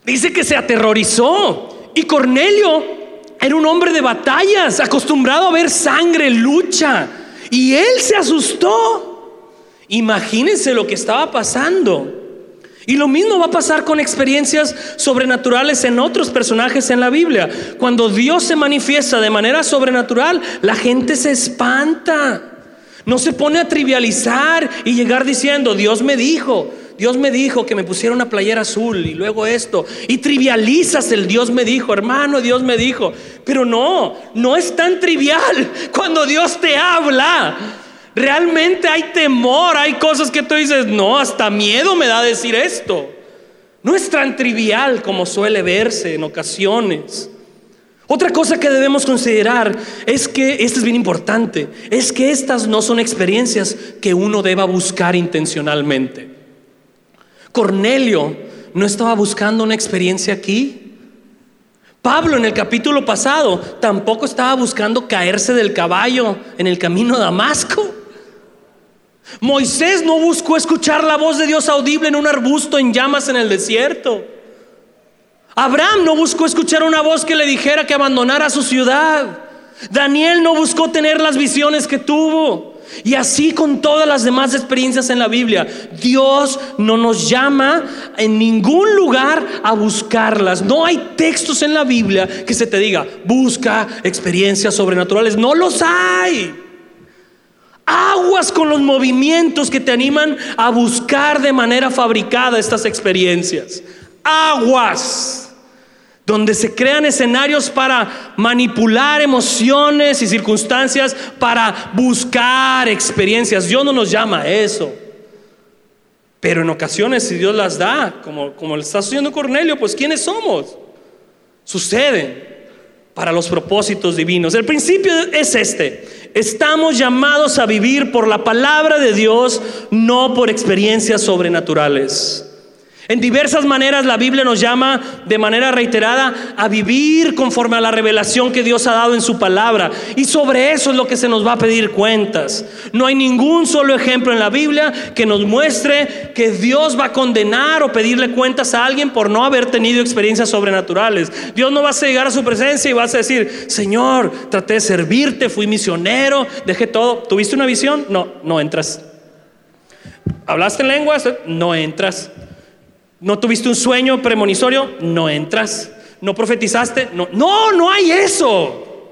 Dice que se aterrorizó. Y Cornelio era un hombre de batallas, acostumbrado a ver sangre, lucha. Y él se asustó. Imagínense lo que estaba pasando. Y lo mismo va a pasar con experiencias sobrenaturales en otros personajes en la Biblia. Cuando Dios se manifiesta de manera sobrenatural, la gente se espanta. No se pone a trivializar y llegar diciendo, Dios me dijo, Dios me dijo que me pusiera una playera azul y luego esto. Y trivializas el Dios me dijo, hermano, Dios me dijo. Pero no, no es tan trivial [LAUGHS] cuando Dios te habla. Realmente hay temor, hay cosas que tú dices, no, hasta miedo me da decir esto. No es tan trivial como suele verse en ocasiones. Otra cosa que debemos considerar es que, esto es bien importante, es que estas no son experiencias que uno deba buscar intencionalmente. Cornelio no estaba buscando una experiencia aquí. Pablo en el capítulo pasado tampoco estaba buscando caerse del caballo en el camino a Damasco. Moisés no buscó escuchar la voz de Dios audible en un arbusto en llamas en el desierto. Abraham no buscó escuchar una voz que le dijera que abandonara su ciudad. Daniel no buscó tener las visiones que tuvo. Y así con todas las demás experiencias en la Biblia, Dios no nos llama en ningún lugar a buscarlas. No hay textos en la Biblia que se te diga, busca experiencias sobrenaturales. No los hay. Aguas con los movimientos que te animan a buscar de manera fabricada estas experiencias. Aguas donde se crean escenarios para manipular emociones y circunstancias, para buscar experiencias. Dios no nos llama a eso. Pero en ocasiones, si Dios las da, como, como le está sucediendo Cornelio, pues ¿quiénes somos? Suceden para los propósitos divinos. El principio es este. Estamos llamados a vivir por la palabra de Dios, no por experiencias sobrenaturales. En diversas maneras la Biblia nos llama de manera reiterada a vivir conforme a la revelación que Dios ha dado en su palabra. Y sobre eso es lo que se nos va a pedir cuentas. No hay ningún solo ejemplo en la Biblia que nos muestre que Dios va a condenar o pedirle cuentas a alguien por no haber tenido experiencias sobrenaturales. Dios no va a llegar a su presencia y vas a decir, Señor, traté de servirte, fui misionero, dejé todo. ¿Tuviste una visión? No, no entras. ¿Hablaste en lenguas? No entras. ¿No tuviste un sueño premonitorio? No entras. ¿No profetizaste? No, no, no hay eso.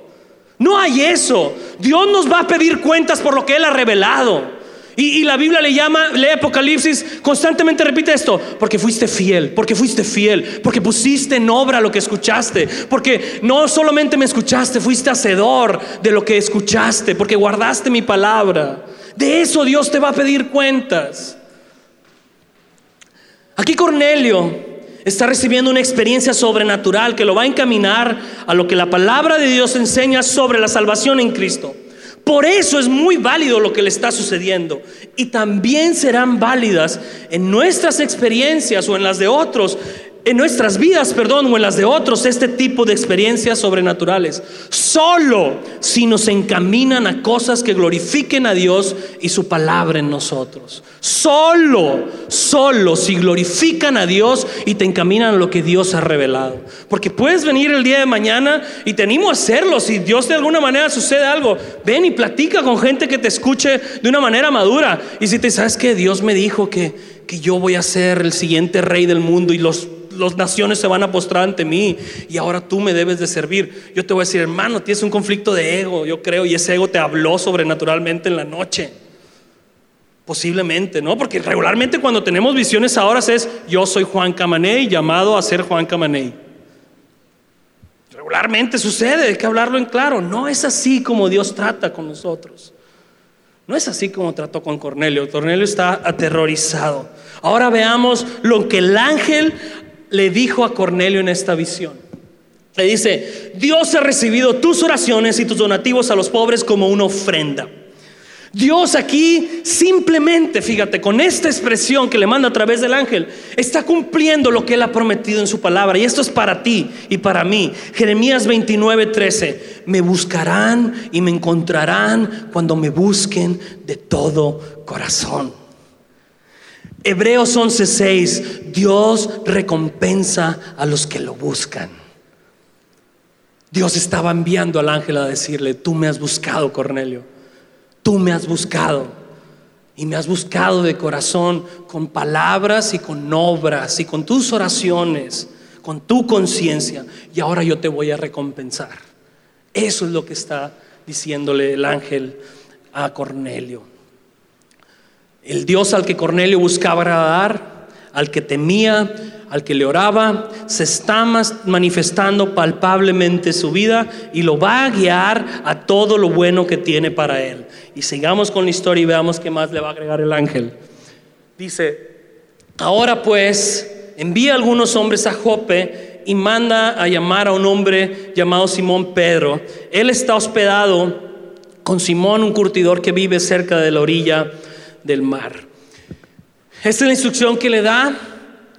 No hay eso. Dios nos va a pedir cuentas por lo que Él ha revelado. Y, la Biblia le llama, lee Apocalipsis, constantemente repite esto, porque fuiste fiel, porque fuiste fiel, porque pusiste en obra lo que escuchaste, porque no solamente me escuchaste, fuiste hacedor de lo que escuchaste, porque guardaste mi palabra. De eso Dios te va a pedir cuentas. Aquí Cornelio está recibiendo una experiencia sobrenatural que lo va a encaminar a lo que la palabra de Dios enseña sobre la salvación en Cristo. Por eso es muy válido lo que le está sucediendo. Y también serán válidas en nuestras experiencias o en las de otros en nuestras vidas, perdón, o en las de otros, este tipo de experiencias sobrenaturales. Solo si nos encaminan a cosas que glorifiquen a Dios y su palabra en nosotros. Solo, solo si glorifican a Dios y te encaminan a lo que Dios ha revelado. Porque puedes venir el día de mañana y te animo a hacerlo. Si Dios de alguna manera sucede algo, ven y platica con gente que te escuche de una manera madura. Y si te sabes que Dios me dijo que, que yo voy a ser el siguiente rey del mundo y los las naciones se van a postrar ante mí y ahora tú me debes de servir. Yo te voy a decir, hermano, tienes un conflicto de ego, yo creo, y ese ego te habló sobrenaturalmente en la noche. Posiblemente, ¿no? Porque regularmente cuando tenemos visiones ahora es, yo soy Juan Camaney, llamado a ser Juan Camaney. Regularmente sucede, hay que hablarlo en claro. No es así como Dios trata con nosotros. No es así como trató con Cornelio. Cornelio está aterrorizado. Ahora veamos lo que el ángel le dijo a Cornelio en esta visión. Le dice, Dios ha recibido tus oraciones y tus donativos a los pobres como una ofrenda. Dios aquí simplemente, fíjate, con esta expresión que le manda a través del ángel, está cumpliendo lo que él ha prometido en su palabra. Y esto es para ti y para mí. Jeremías 29, 13. Me buscarán y me encontrarán cuando me busquen de todo corazón. Hebreos 11:6, Dios recompensa a los que lo buscan. Dios estaba enviando al ángel a decirle, tú me has buscado, Cornelio, tú me has buscado. Y me has buscado de corazón con palabras y con obras y con tus oraciones, con tu conciencia. Y ahora yo te voy a recompensar. Eso es lo que está diciéndole el ángel a Cornelio. El Dios al que Cornelio buscaba agradar, al que temía, al que le oraba, se está manifestando palpablemente su vida y lo va a guiar a todo lo bueno que tiene para él. Y sigamos con la historia y veamos qué más le va a agregar el ángel. Dice, ahora pues, envía algunos hombres a Jope y manda a llamar a un hombre llamado Simón Pedro. Él está hospedado con Simón, un curtidor que vive cerca de la orilla del mar. Esta es la instrucción que le da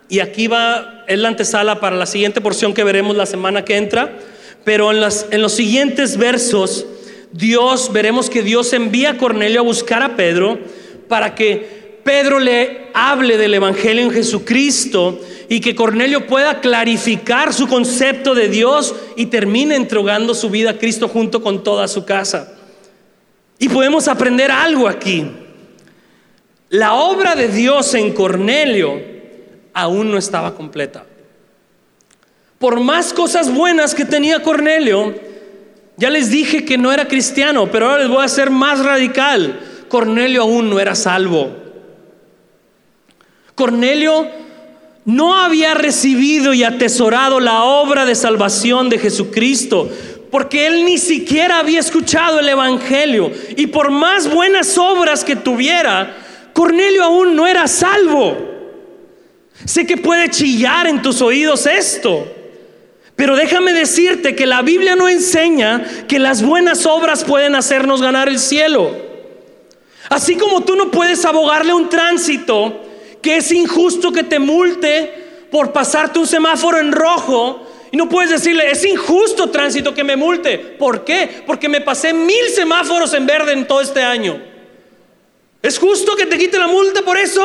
y aquí va, es la antesala para la siguiente porción que veremos la semana que entra, pero en, en los siguientes versos, Dios, veremos que Dios envía a Cornelio a buscar a Pedro para que Pedro le hable del Evangelio en Jesucristo y que Cornelio pueda clarificar su concepto de Dios y termine entregando su vida a Cristo junto con toda su casa. Y podemos aprender algo aquí. La obra de Dios en Cornelio aún no estaba completa. Por más cosas buenas que tenía Cornelio, ya les dije que no era cristiano, pero ahora les voy a ser más radical. Cornelio aún no era salvo. Cornelio no había recibido y atesorado la obra de salvación de Jesucristo, porque él ni siquiera había escuchado el Evangelio. Y por más buenas obras que tuviera, Cornelio aún no era salvo. Sé que puede chillar en tus oídos esto, pero déjame decirte que la Biblia no enseña que las buenas obras pueden hacernos ganar el cielo. Así como tú no puedes abogarle un tránsito que es injusto que te multe por pasarte un semáforo en rojo, y no puedes decirle, es injusto tránsito que me multe. ¿Por qué? Porque me pasé mil semáforos en verde en todo este año. ¿Es justo que te quite la multa por eso?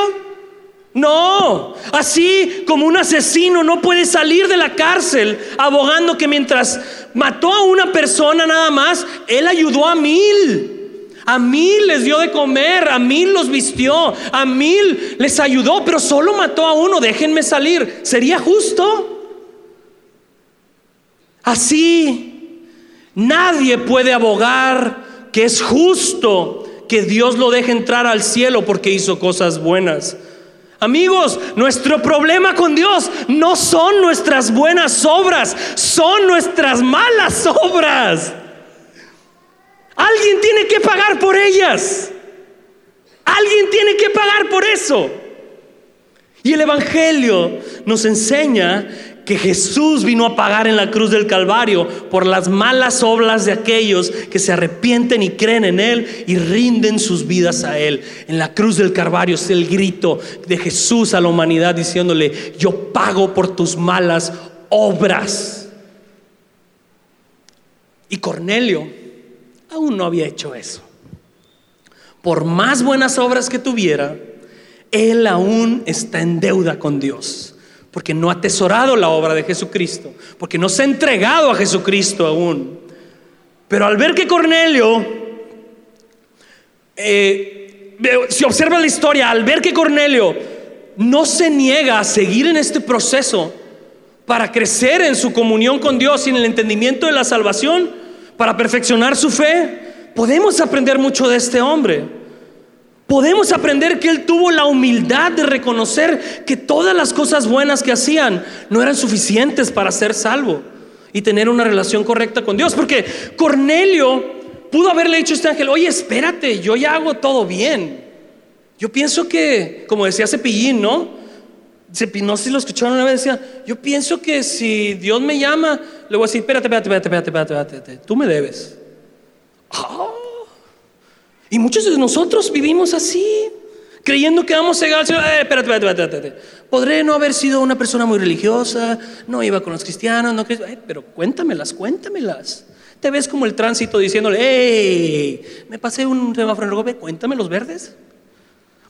No, así como un asesino no puede salir de la cárcel abogando que mientras mató a una persona nada más, él ayudó a mil. A mil les dio de comer, a mil los vistió, a mil les ayudó, pero solo mató a uno, déjenme salir. ¿Sería justo? Así, nadie puede abogar que es justo que Dios lo deje entrar al cielo porque hizo cosas buenas. Amigos, nuestro problema con Dios no son nuestras buenas obras, son nuestras malas obras. Alguien tiene que pagar por ellas. Alguien tiene que pagar por eso. Y el Evangelio nos enseña que Jesús vino a pagar en la cruz del Calvario por las malas obras de aquellos que se arrepienten y creen en Él y rinden sus vidas a Él. En la cruz del Calvario es el grito de Jesús a la humanidad diciéndole, yo pago por tus malas obras. Y Cornelio aún no había hecho eso. Por más buenas obras que tuviera, él aún está en deuda con Dios, porque no ha atesorado la obra de Jesucristo, porque no se ha entregado a Jesucristo aún. Pero al ver que Cornelio, eh, si observa la historia, al ver que Cornelio no se niega a seguir en este proceso para crecer en su comunión con Dios y en el entendimiento de la salvación, para perfeccionar su fe, podemos aprender mucho de este hombre. Podemos aprender que él tuvo la humildad de reconocer que todas las cosas buenas que hacían no eran suficientes para ser salvo y tener una relación correcta con Dios. Porque Cornelio pudo haberle dicho a este ángel, oye, espérate, yo ya hago todo bien. Yo pienso que, como decía Cepillín, ¿no? No sé si lo escucharon una vez, decía, yo pienso que si Dios me llama, le voy a decir, espérate, espérate, espérate, espérate, espérate, espérate, tú me debes. Oh, y muchos de nosotros vivimos así, creyendo que vamos a llegar al cielo. Eh, espérate, espérate, espérate, Podré no haber sido una persona muy religiosa, no iba con los cristianos, no, eh, pero cuéntamelas, cuéntamelas. Te ves como el tránsito diciéndole, hey, me pasé un semáforo en rojo, cuéntame los verdes.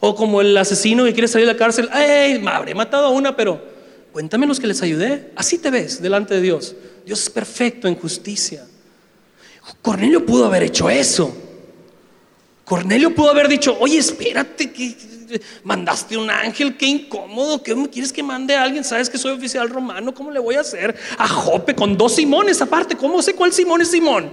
O como el asesino que quiere salir de la cárcel, hey, habré matado a una, pero cuéntame los que les ayudé. Así te ves delante de Dios. Dios es perfecto en justicia. Cornelio pudo haber hecho eso. Cornelio pudo haber dicho, oye, espérate, que mandaste un ángel, qué incómodo, ¿qué quieres que mande a alguien? Sabes que soy oficial romano, ¿cómo le voy a hacer a Jope con dos Simones aparte? ¿Cómo sé cuál Simón es Simón?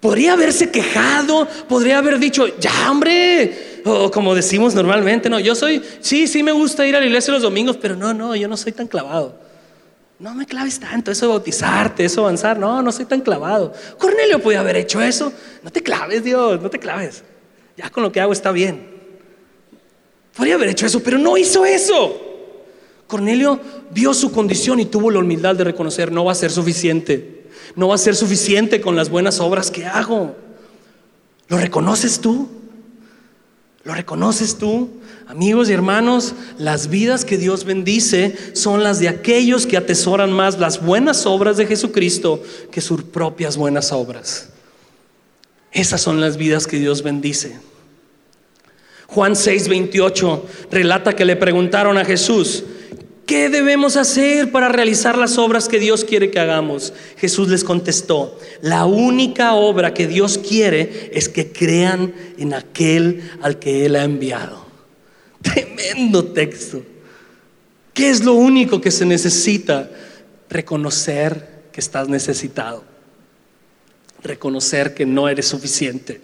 Podría haberse quejado, podría haber dicho, ya hombre, o como decimos normalmente, no, yo soy, sí, sí me gusta ir a la iglesia los domingos, pero no, no, yo no soy tan clavado. No me claves tanto, eso de bautizarte, eso avanzar. No, no soy tan clavado. Cornelio podía haber hecho eso. No te claves, Dios, no te claves. Ya con lo que hago está bien. Podría haber hecho eso, pero no hizo eso. Cornelio vio su condición y tuvo la humildad de reconocer, no va a ser suficiente. No va a ser suficiente con las buenas obras que hago. ¿Lo reconoces tú? ¿Lo reconoces tú? Amigos y hermanos, las vidas que Dios bendice son las de aquellos que atesoran más las buenas obras de Jesucristo que sus propias buenas obras. Esas son las vidas que Dios bendice. Juan 6:28 relata que le preguntaron a Jesús, ¿qué debemos hacer para realizar las obras que Dios quiere que hagamos? Jesús les contestó, la única obra que Dios quiere es que crean en aquel al que Él ha enviado. [LAUGHS] Tremendo texto. ¿Qué es lo único que se necesita? Reconocer que estás necesitado. Reconocer que no eres suficiente.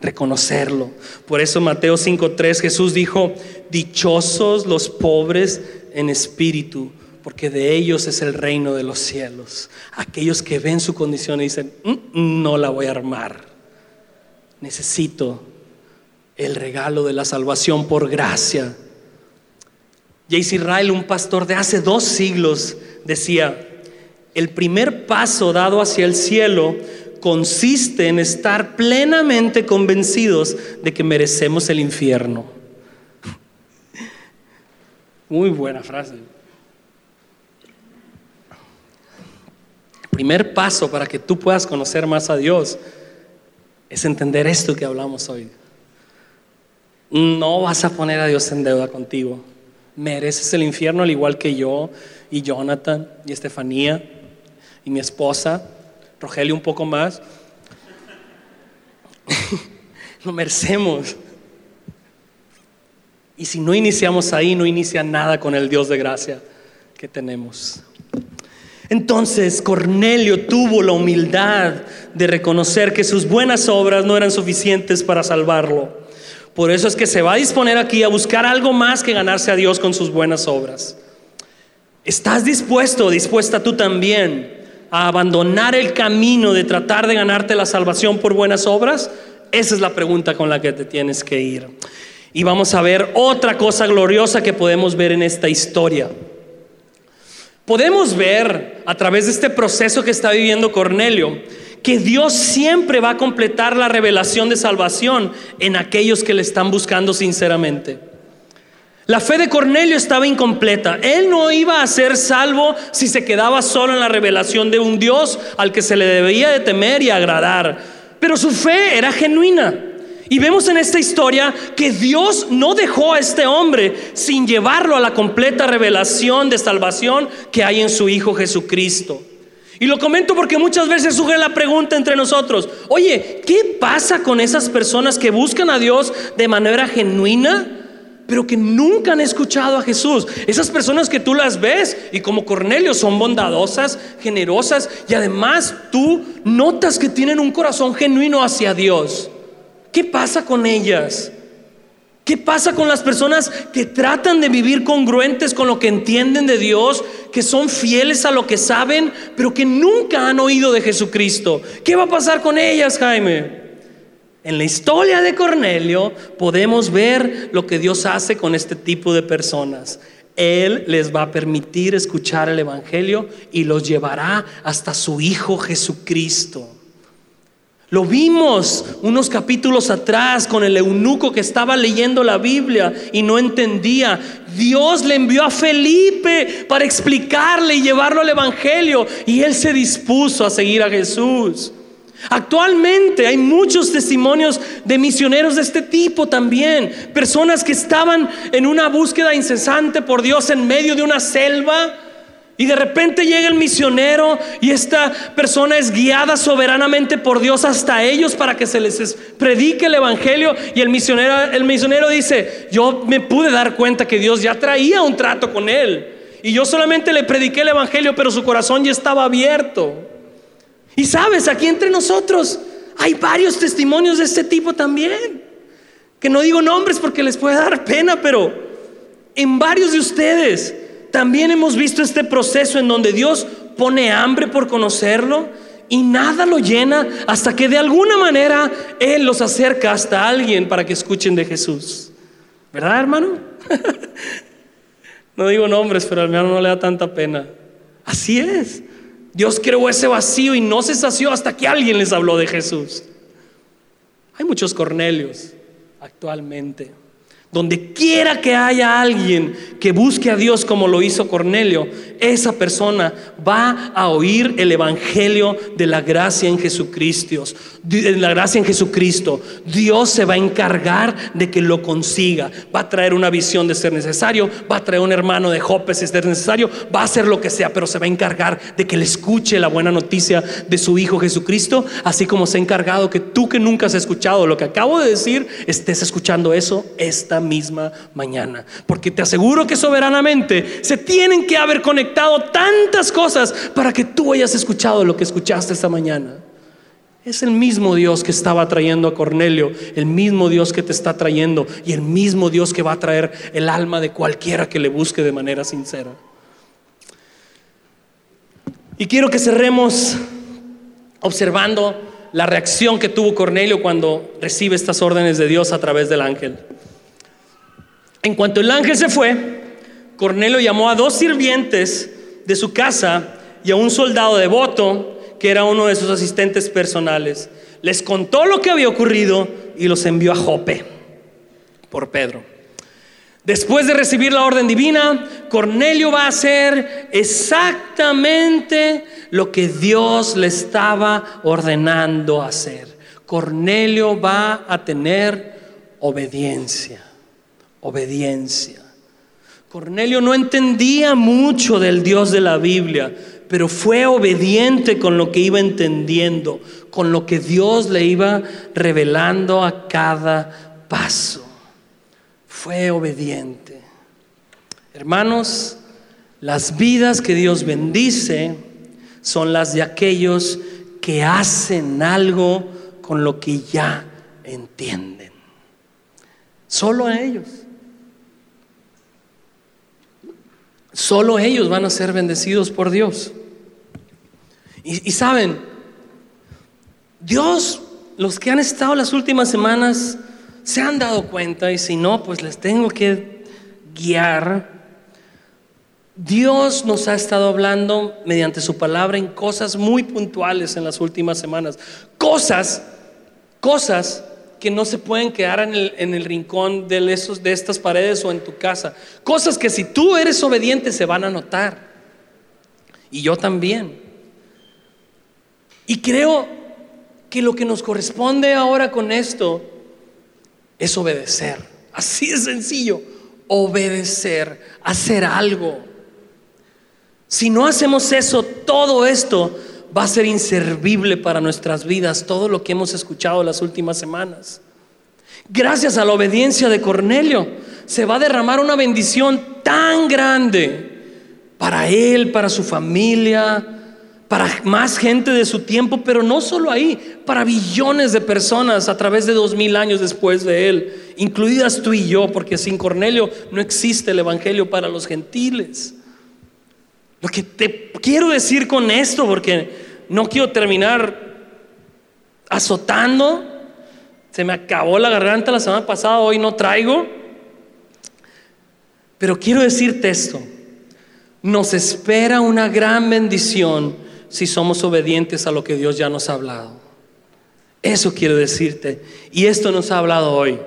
Reconocerlo. Por eso Mateo 5.3 Jesús dijo, dichosos los pobres en espíritu, porque de ellos es el reino de los cielos. Aquellos que ven su condición y dicen, mm, no la voy a armar. Necesito el regalo de la salvación por gracia. J.C. Israel, un pastor de hace dos siglos, decía, el primer paso dado hacia el cielo consiste en estar plenamente convencidos de que merecemos el infierno. Muy buena frase. Primer paso para que tú puedas conocer más a Dios es entender esto que hablamos hoy. No vas a poner a Dios en deuda contigo. Mereces el infierno al igual que yo y Jonathan y Estefanía y mi esposa, Rogelio un poco más. [LAUGHS] Lo merecemos. Y si no iniciamos ahí, no inicia nada con el Dios de gracia que tenemos. Entonces Cornelio tuvo la humildad de reconocer que sus buenas obras no eran suficientes para salvarlo. Por eso es que se va a disponer aquí a buscar algo más que ganarse a Dios con sus buenas obras. ¿Estás dispuesto dispuesta tú también a abandonar el camino de tratar de ganarte la salvación por buenas obras? Esa es la pregunta con la que te tienes que ir. Y vamos a ver otra cosa gloriosa que podemos ver en esta historia. Podemos ver a través de este proceso que está viviendo Cornelio que Dios siempre va a completar la revelación de salvación en aquellos que le están buscando sinceramente. La fe de Cornelio estaba incompleta. Él no iba a ser salvo si se quedaba solo en la revelación de un Dios al que se le debía de temer y agradar. Pero su fe era genuina. Y vemos en esta historia que Dios no dejó a este hombre sin llevarlo a la completa revelación de salvación que hay en su Hijo Jesucristo. Y lo comento porque muchas veces surge la pregunta entre nosotros, oye, ¿qué pasa con esas personas que buscan a Dios de manera genuina? pero que nunca han escuchado a Jesús. Esas personas que tú las ves y como Cornelio son bondadosas, generosas y además tú notas que tienen un corazón genuino hacia Dios. ¿Qué pasa con ellas? ¿Qué pasa con las personas que tratan de vivir congruentes con lo que entienden de Dios, que son fieles a lo que saben, pero que nunca han oído de Jesucristo? ¿Qué va a pasar con ellas, Jaime? En la historia de Cornelio podemos ver lo que Dios hace con este tipo de personas. Él les va a permitir escuchar el Evangelio y los llevará hasta su Hijo Jesucristo. Lo vimos unos capítulos atrás con el eunuco que estaba leyendo la Biblia y no entendía. Dios le envió a Felipe para explicarle y llevarlo al Evangelio y él se dispuso a seguir a Jesús. Actualmente hay muchos testimonios de misioneros de este tipo también. Personas que estaban en una búsqueda incesante por Dios en medio de una selva y de repente llega el misionero y esta persona es guiada soberanamente por Dios hasta ellos para que se les predique el evangelio y el misionero el misionero dice, "Yo me pude dar cuenta que Dios ya traía un trato con él y yo solamente le prediqué el evangelio, pero su corazón ya estaba abierto." Y sabes, aquí entre nosotros hay varios testimonios de este tipo también. Que no digo nombres porque les puede dar pena, pero en varios de ustedes también hemos visto este proceso en donde Dios pone hambre por conocerlo y nada lo llena hasta que de alguna manera Él los acerca hasta alguien para que escuchen de Jesús. ¿Verdad, hermano? [LAUGHS] no digo nombres, pero al menos no le da tanta pena. Así es. Dios creó ese vacío y no se sació hasta que alguien les habló de Jesús. Hay muchos Cornelios actualmente. Donde quiera que haya alguien que busque a Dios como lo hizo Cornelio, esa persona va a oír el evangelio de la gracia en Jesucristo. La gracia en Jesucristo. Dios se va a encargar de que lo consiga. Va a traer una visión de ser necesario, va a traer un hermano de Jope si es necesario, va a hacer lo que sea, pero se va a encargar de que le escuche la buena noticia de su hijo Jesucristo, así como se ha encargado que tú que nunca has escuchado lo que acabo de decir, estés escuchando eso esta misma mañana. Porque te aseguro que soberanamente se tienen que haber conectado tantas cosas para que tú hayas escuchado lo que escuchaste esta mañana. Es el mismo Dios que estaba trayendo a Cornelio, el mismo Dios que te está trayendo y el mismo Dios que va a traer el alma de cualquiera que le busque de manera sincera. Y quiero que cerremos observando la reacción que tuvo Cornelio cuando recibe estas órdenes de Dios a través del ángel. En cuanto el ángel se fue, Cornelio llamó a dos sirvientes de su casa y a un soldado devoto que era uno de sus asistentes personales. Les contó lo que había ocurrido y los envió a Jope por Pedro. Después de recibir la orden divina, Cornelio va a hacer exactamente lo que Dios le estaba ordenando hacer. Cornelio va a tener obediencia obediencia. Cornelio no entendía mucho del Dios de la Biblia, pero fue obediente con lo que iba entendiendo, con lo que Dios le iba revelando a cada paso. Fue obediente. Hermanos, las vidas que Dios bendice son las de aquellos que hacen algo con lo que ya entienden. Solo ellos. Solo ellos van a ser bendecidos por Dios. Y, y, saben, Dios, los que han estado las últimas semanas, se han dado cuenta y si no, pues les tengo que guiar. Dios nos ha estado hablando mediante su palabra en cosas muy puntuales en las últimas semanas. Cosas, cosas que no se pueden quedar en el, en el rincón de, esos, de estas paredes o en tu casa. Cosas que si tú eres obediente se van a notar. Y yo también. Y creo que lo que nos corresponde ahora con esto es obedecer. Así de sencillo. Obedecer, hacer algo. Si no hacemos eso, todo esto va a ser inservible para nuestras vidas, todo lo que hemos escuchado las últimas semanas. Gracias a la obediencia de Cornelio, se va a derramar una bendición tan grande para él, para su familia, para más gente de su tiempo, pero no solo ahí, para billones de personas a través de dos mil años después de él, incluidas tú y yo, porque sin Cornelio no existe el Evangelio para los gentiles. Lo que te quiero decir con esto, porque no quiero terminar azotando. Se me acabó la garganta la semana pasada, hoy no traigo. Pero quiero decirte esto. Nos espera una gran bendición si somos obedientes a lo que Dios ya nos ha hablado. Eso quiero decirte. Y esto nos ha hablado hoy.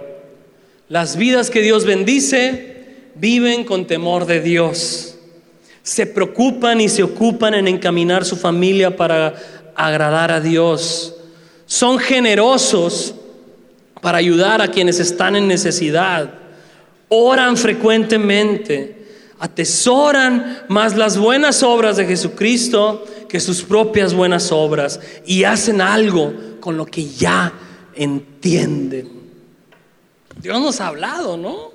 Las vidas que Dios bendice viven con temor de Dios se preocupan y se ocupan en encaminar su familia para agradar a Dios. Son generosos para ayudar a quienes están en necesidad. Oran frecuentemente. Atesoran más las buenas obras de Jesucristo que sus propias buenas obras. Y hacen algo con lo que ya entienden. Dios nos ha hablado, ¿no?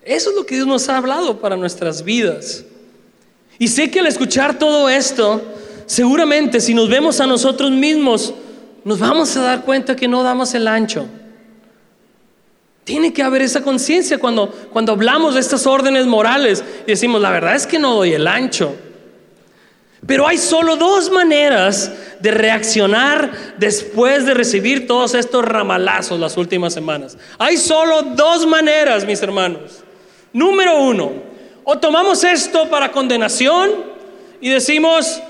Eso es lo que Dios nos ha hablado para nuestras vidas. Y sé que al escuchar todo esto, seguramente si nos vemos a nosotros mismos, nos vamos a dar cuenta que no damos el ancho. Tiene que haber esa conciencia cuando, cuando hablamos de estas órdenes morales y decimos, la verdad es que no doy el ancho. Pero hay solo dos maneras de reaccionar después de recibir todos estos ramalazos las últimas semanas. Hay solo dos maneras, mis hermanos. Número uno, o tomamos esto para condenación y decimos,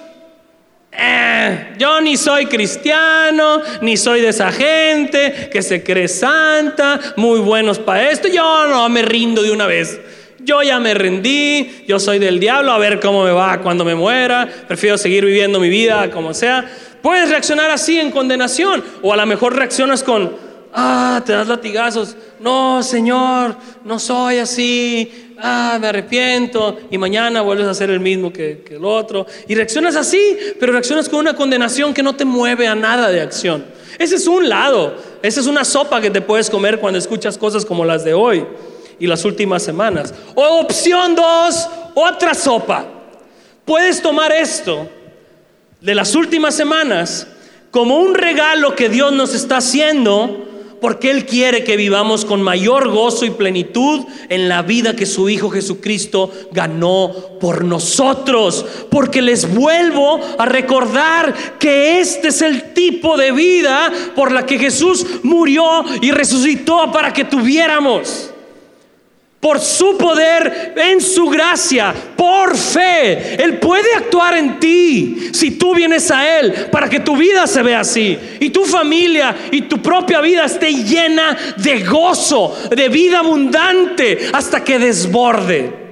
eh, yo ni soy cristiano, ni soy de esa gente que se cree santa, muy buenos para esto, yo no me rindo de una vez. Yo ya me rendí, yo soy del diablo, a ver cómo me va cuando me muera, prefiero seguir viviendo mi vida como sea. Puedes reaccionar así en condenación o a lo mejor reaccionas con, ah, te das latigazos. No, Señor, no soy así. Ah, me arrepiento. Y mañana vuelves a hacer el mismo que, que el otro. Y reaccionas así, pero reaccionas con una condenación que no te mueve a nada de acción. Ese es un lado. Esa es una sopa que te puedes comer cuando escuchas cosas como las de hoy y las últimas semanas. O opción dos, otra sopa. Puedes tomar esto de las últimas semanas como un regalo que Dios nos está haciendo porque Él quiere que vivamos con mayor gozo y plenitud en la vida que su Hijo Jesucristo ganó por nosotros. Porque les vuelvo a recordar que este es el tipo de vida por la que Jesús murió y resucitó para que tuviéramos por su poder, en su gracia, por fe. Él puede actuar en ti si tú vienes a Él para que tu vida se vea así. Y tu familia y tu propia vida esté llena de gozo, de vida abundante, hasta que desborde.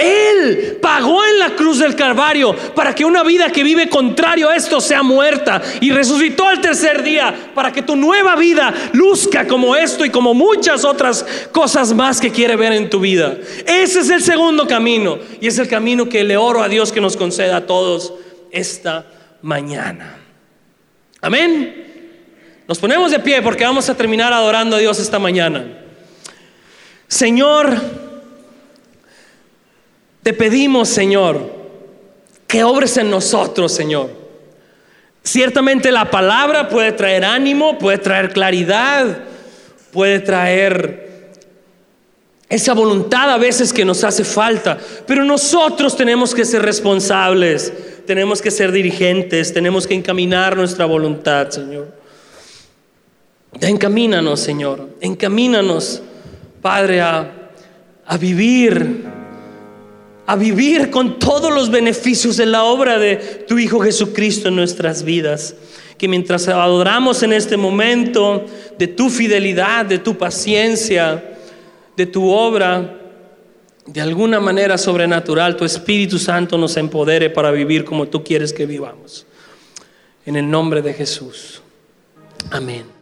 Él pagó en la cruz del Calvario para que una vida que vive contrario a esto sea muerta y resucitó al tercer día para que tu nueva vida luzca como esto y como muchas otras cosas más que quiere ver en tu vida. Ese es el segundo camino y es el camino que le oro a Dios que nos conceda a todos esta mañana. Amén. Nos ponemos de pie porque vamos a terminar adorando a Dios esta mañana. Señor, te pedimos, Señor, que obres en nosotros, Señor. Ciertamente la palabra puede traer ánimo, puede traer claridad, puede traer esa voluntad a veces que nos hace falta, pero nosotros tenemos que ser responsables, tenemos que ser dirigentes, tenemos que encaminar nuestra voluntad, Señor. Encamínanos, Señor, encamínanos, Padre, a, a vivir, a vivir con todos los beneficios de la obra de tu Hijo Jesucristo en nuestras vidas. Que mientras adoramos en este momento de tu fidelidad, de tu paciencia, de tu obra, de alguna manera sobrenatural, tu Espíritu Santo nos empodere para vivir como tú quieres que vivamos. En el nombre de Jesús. Amén.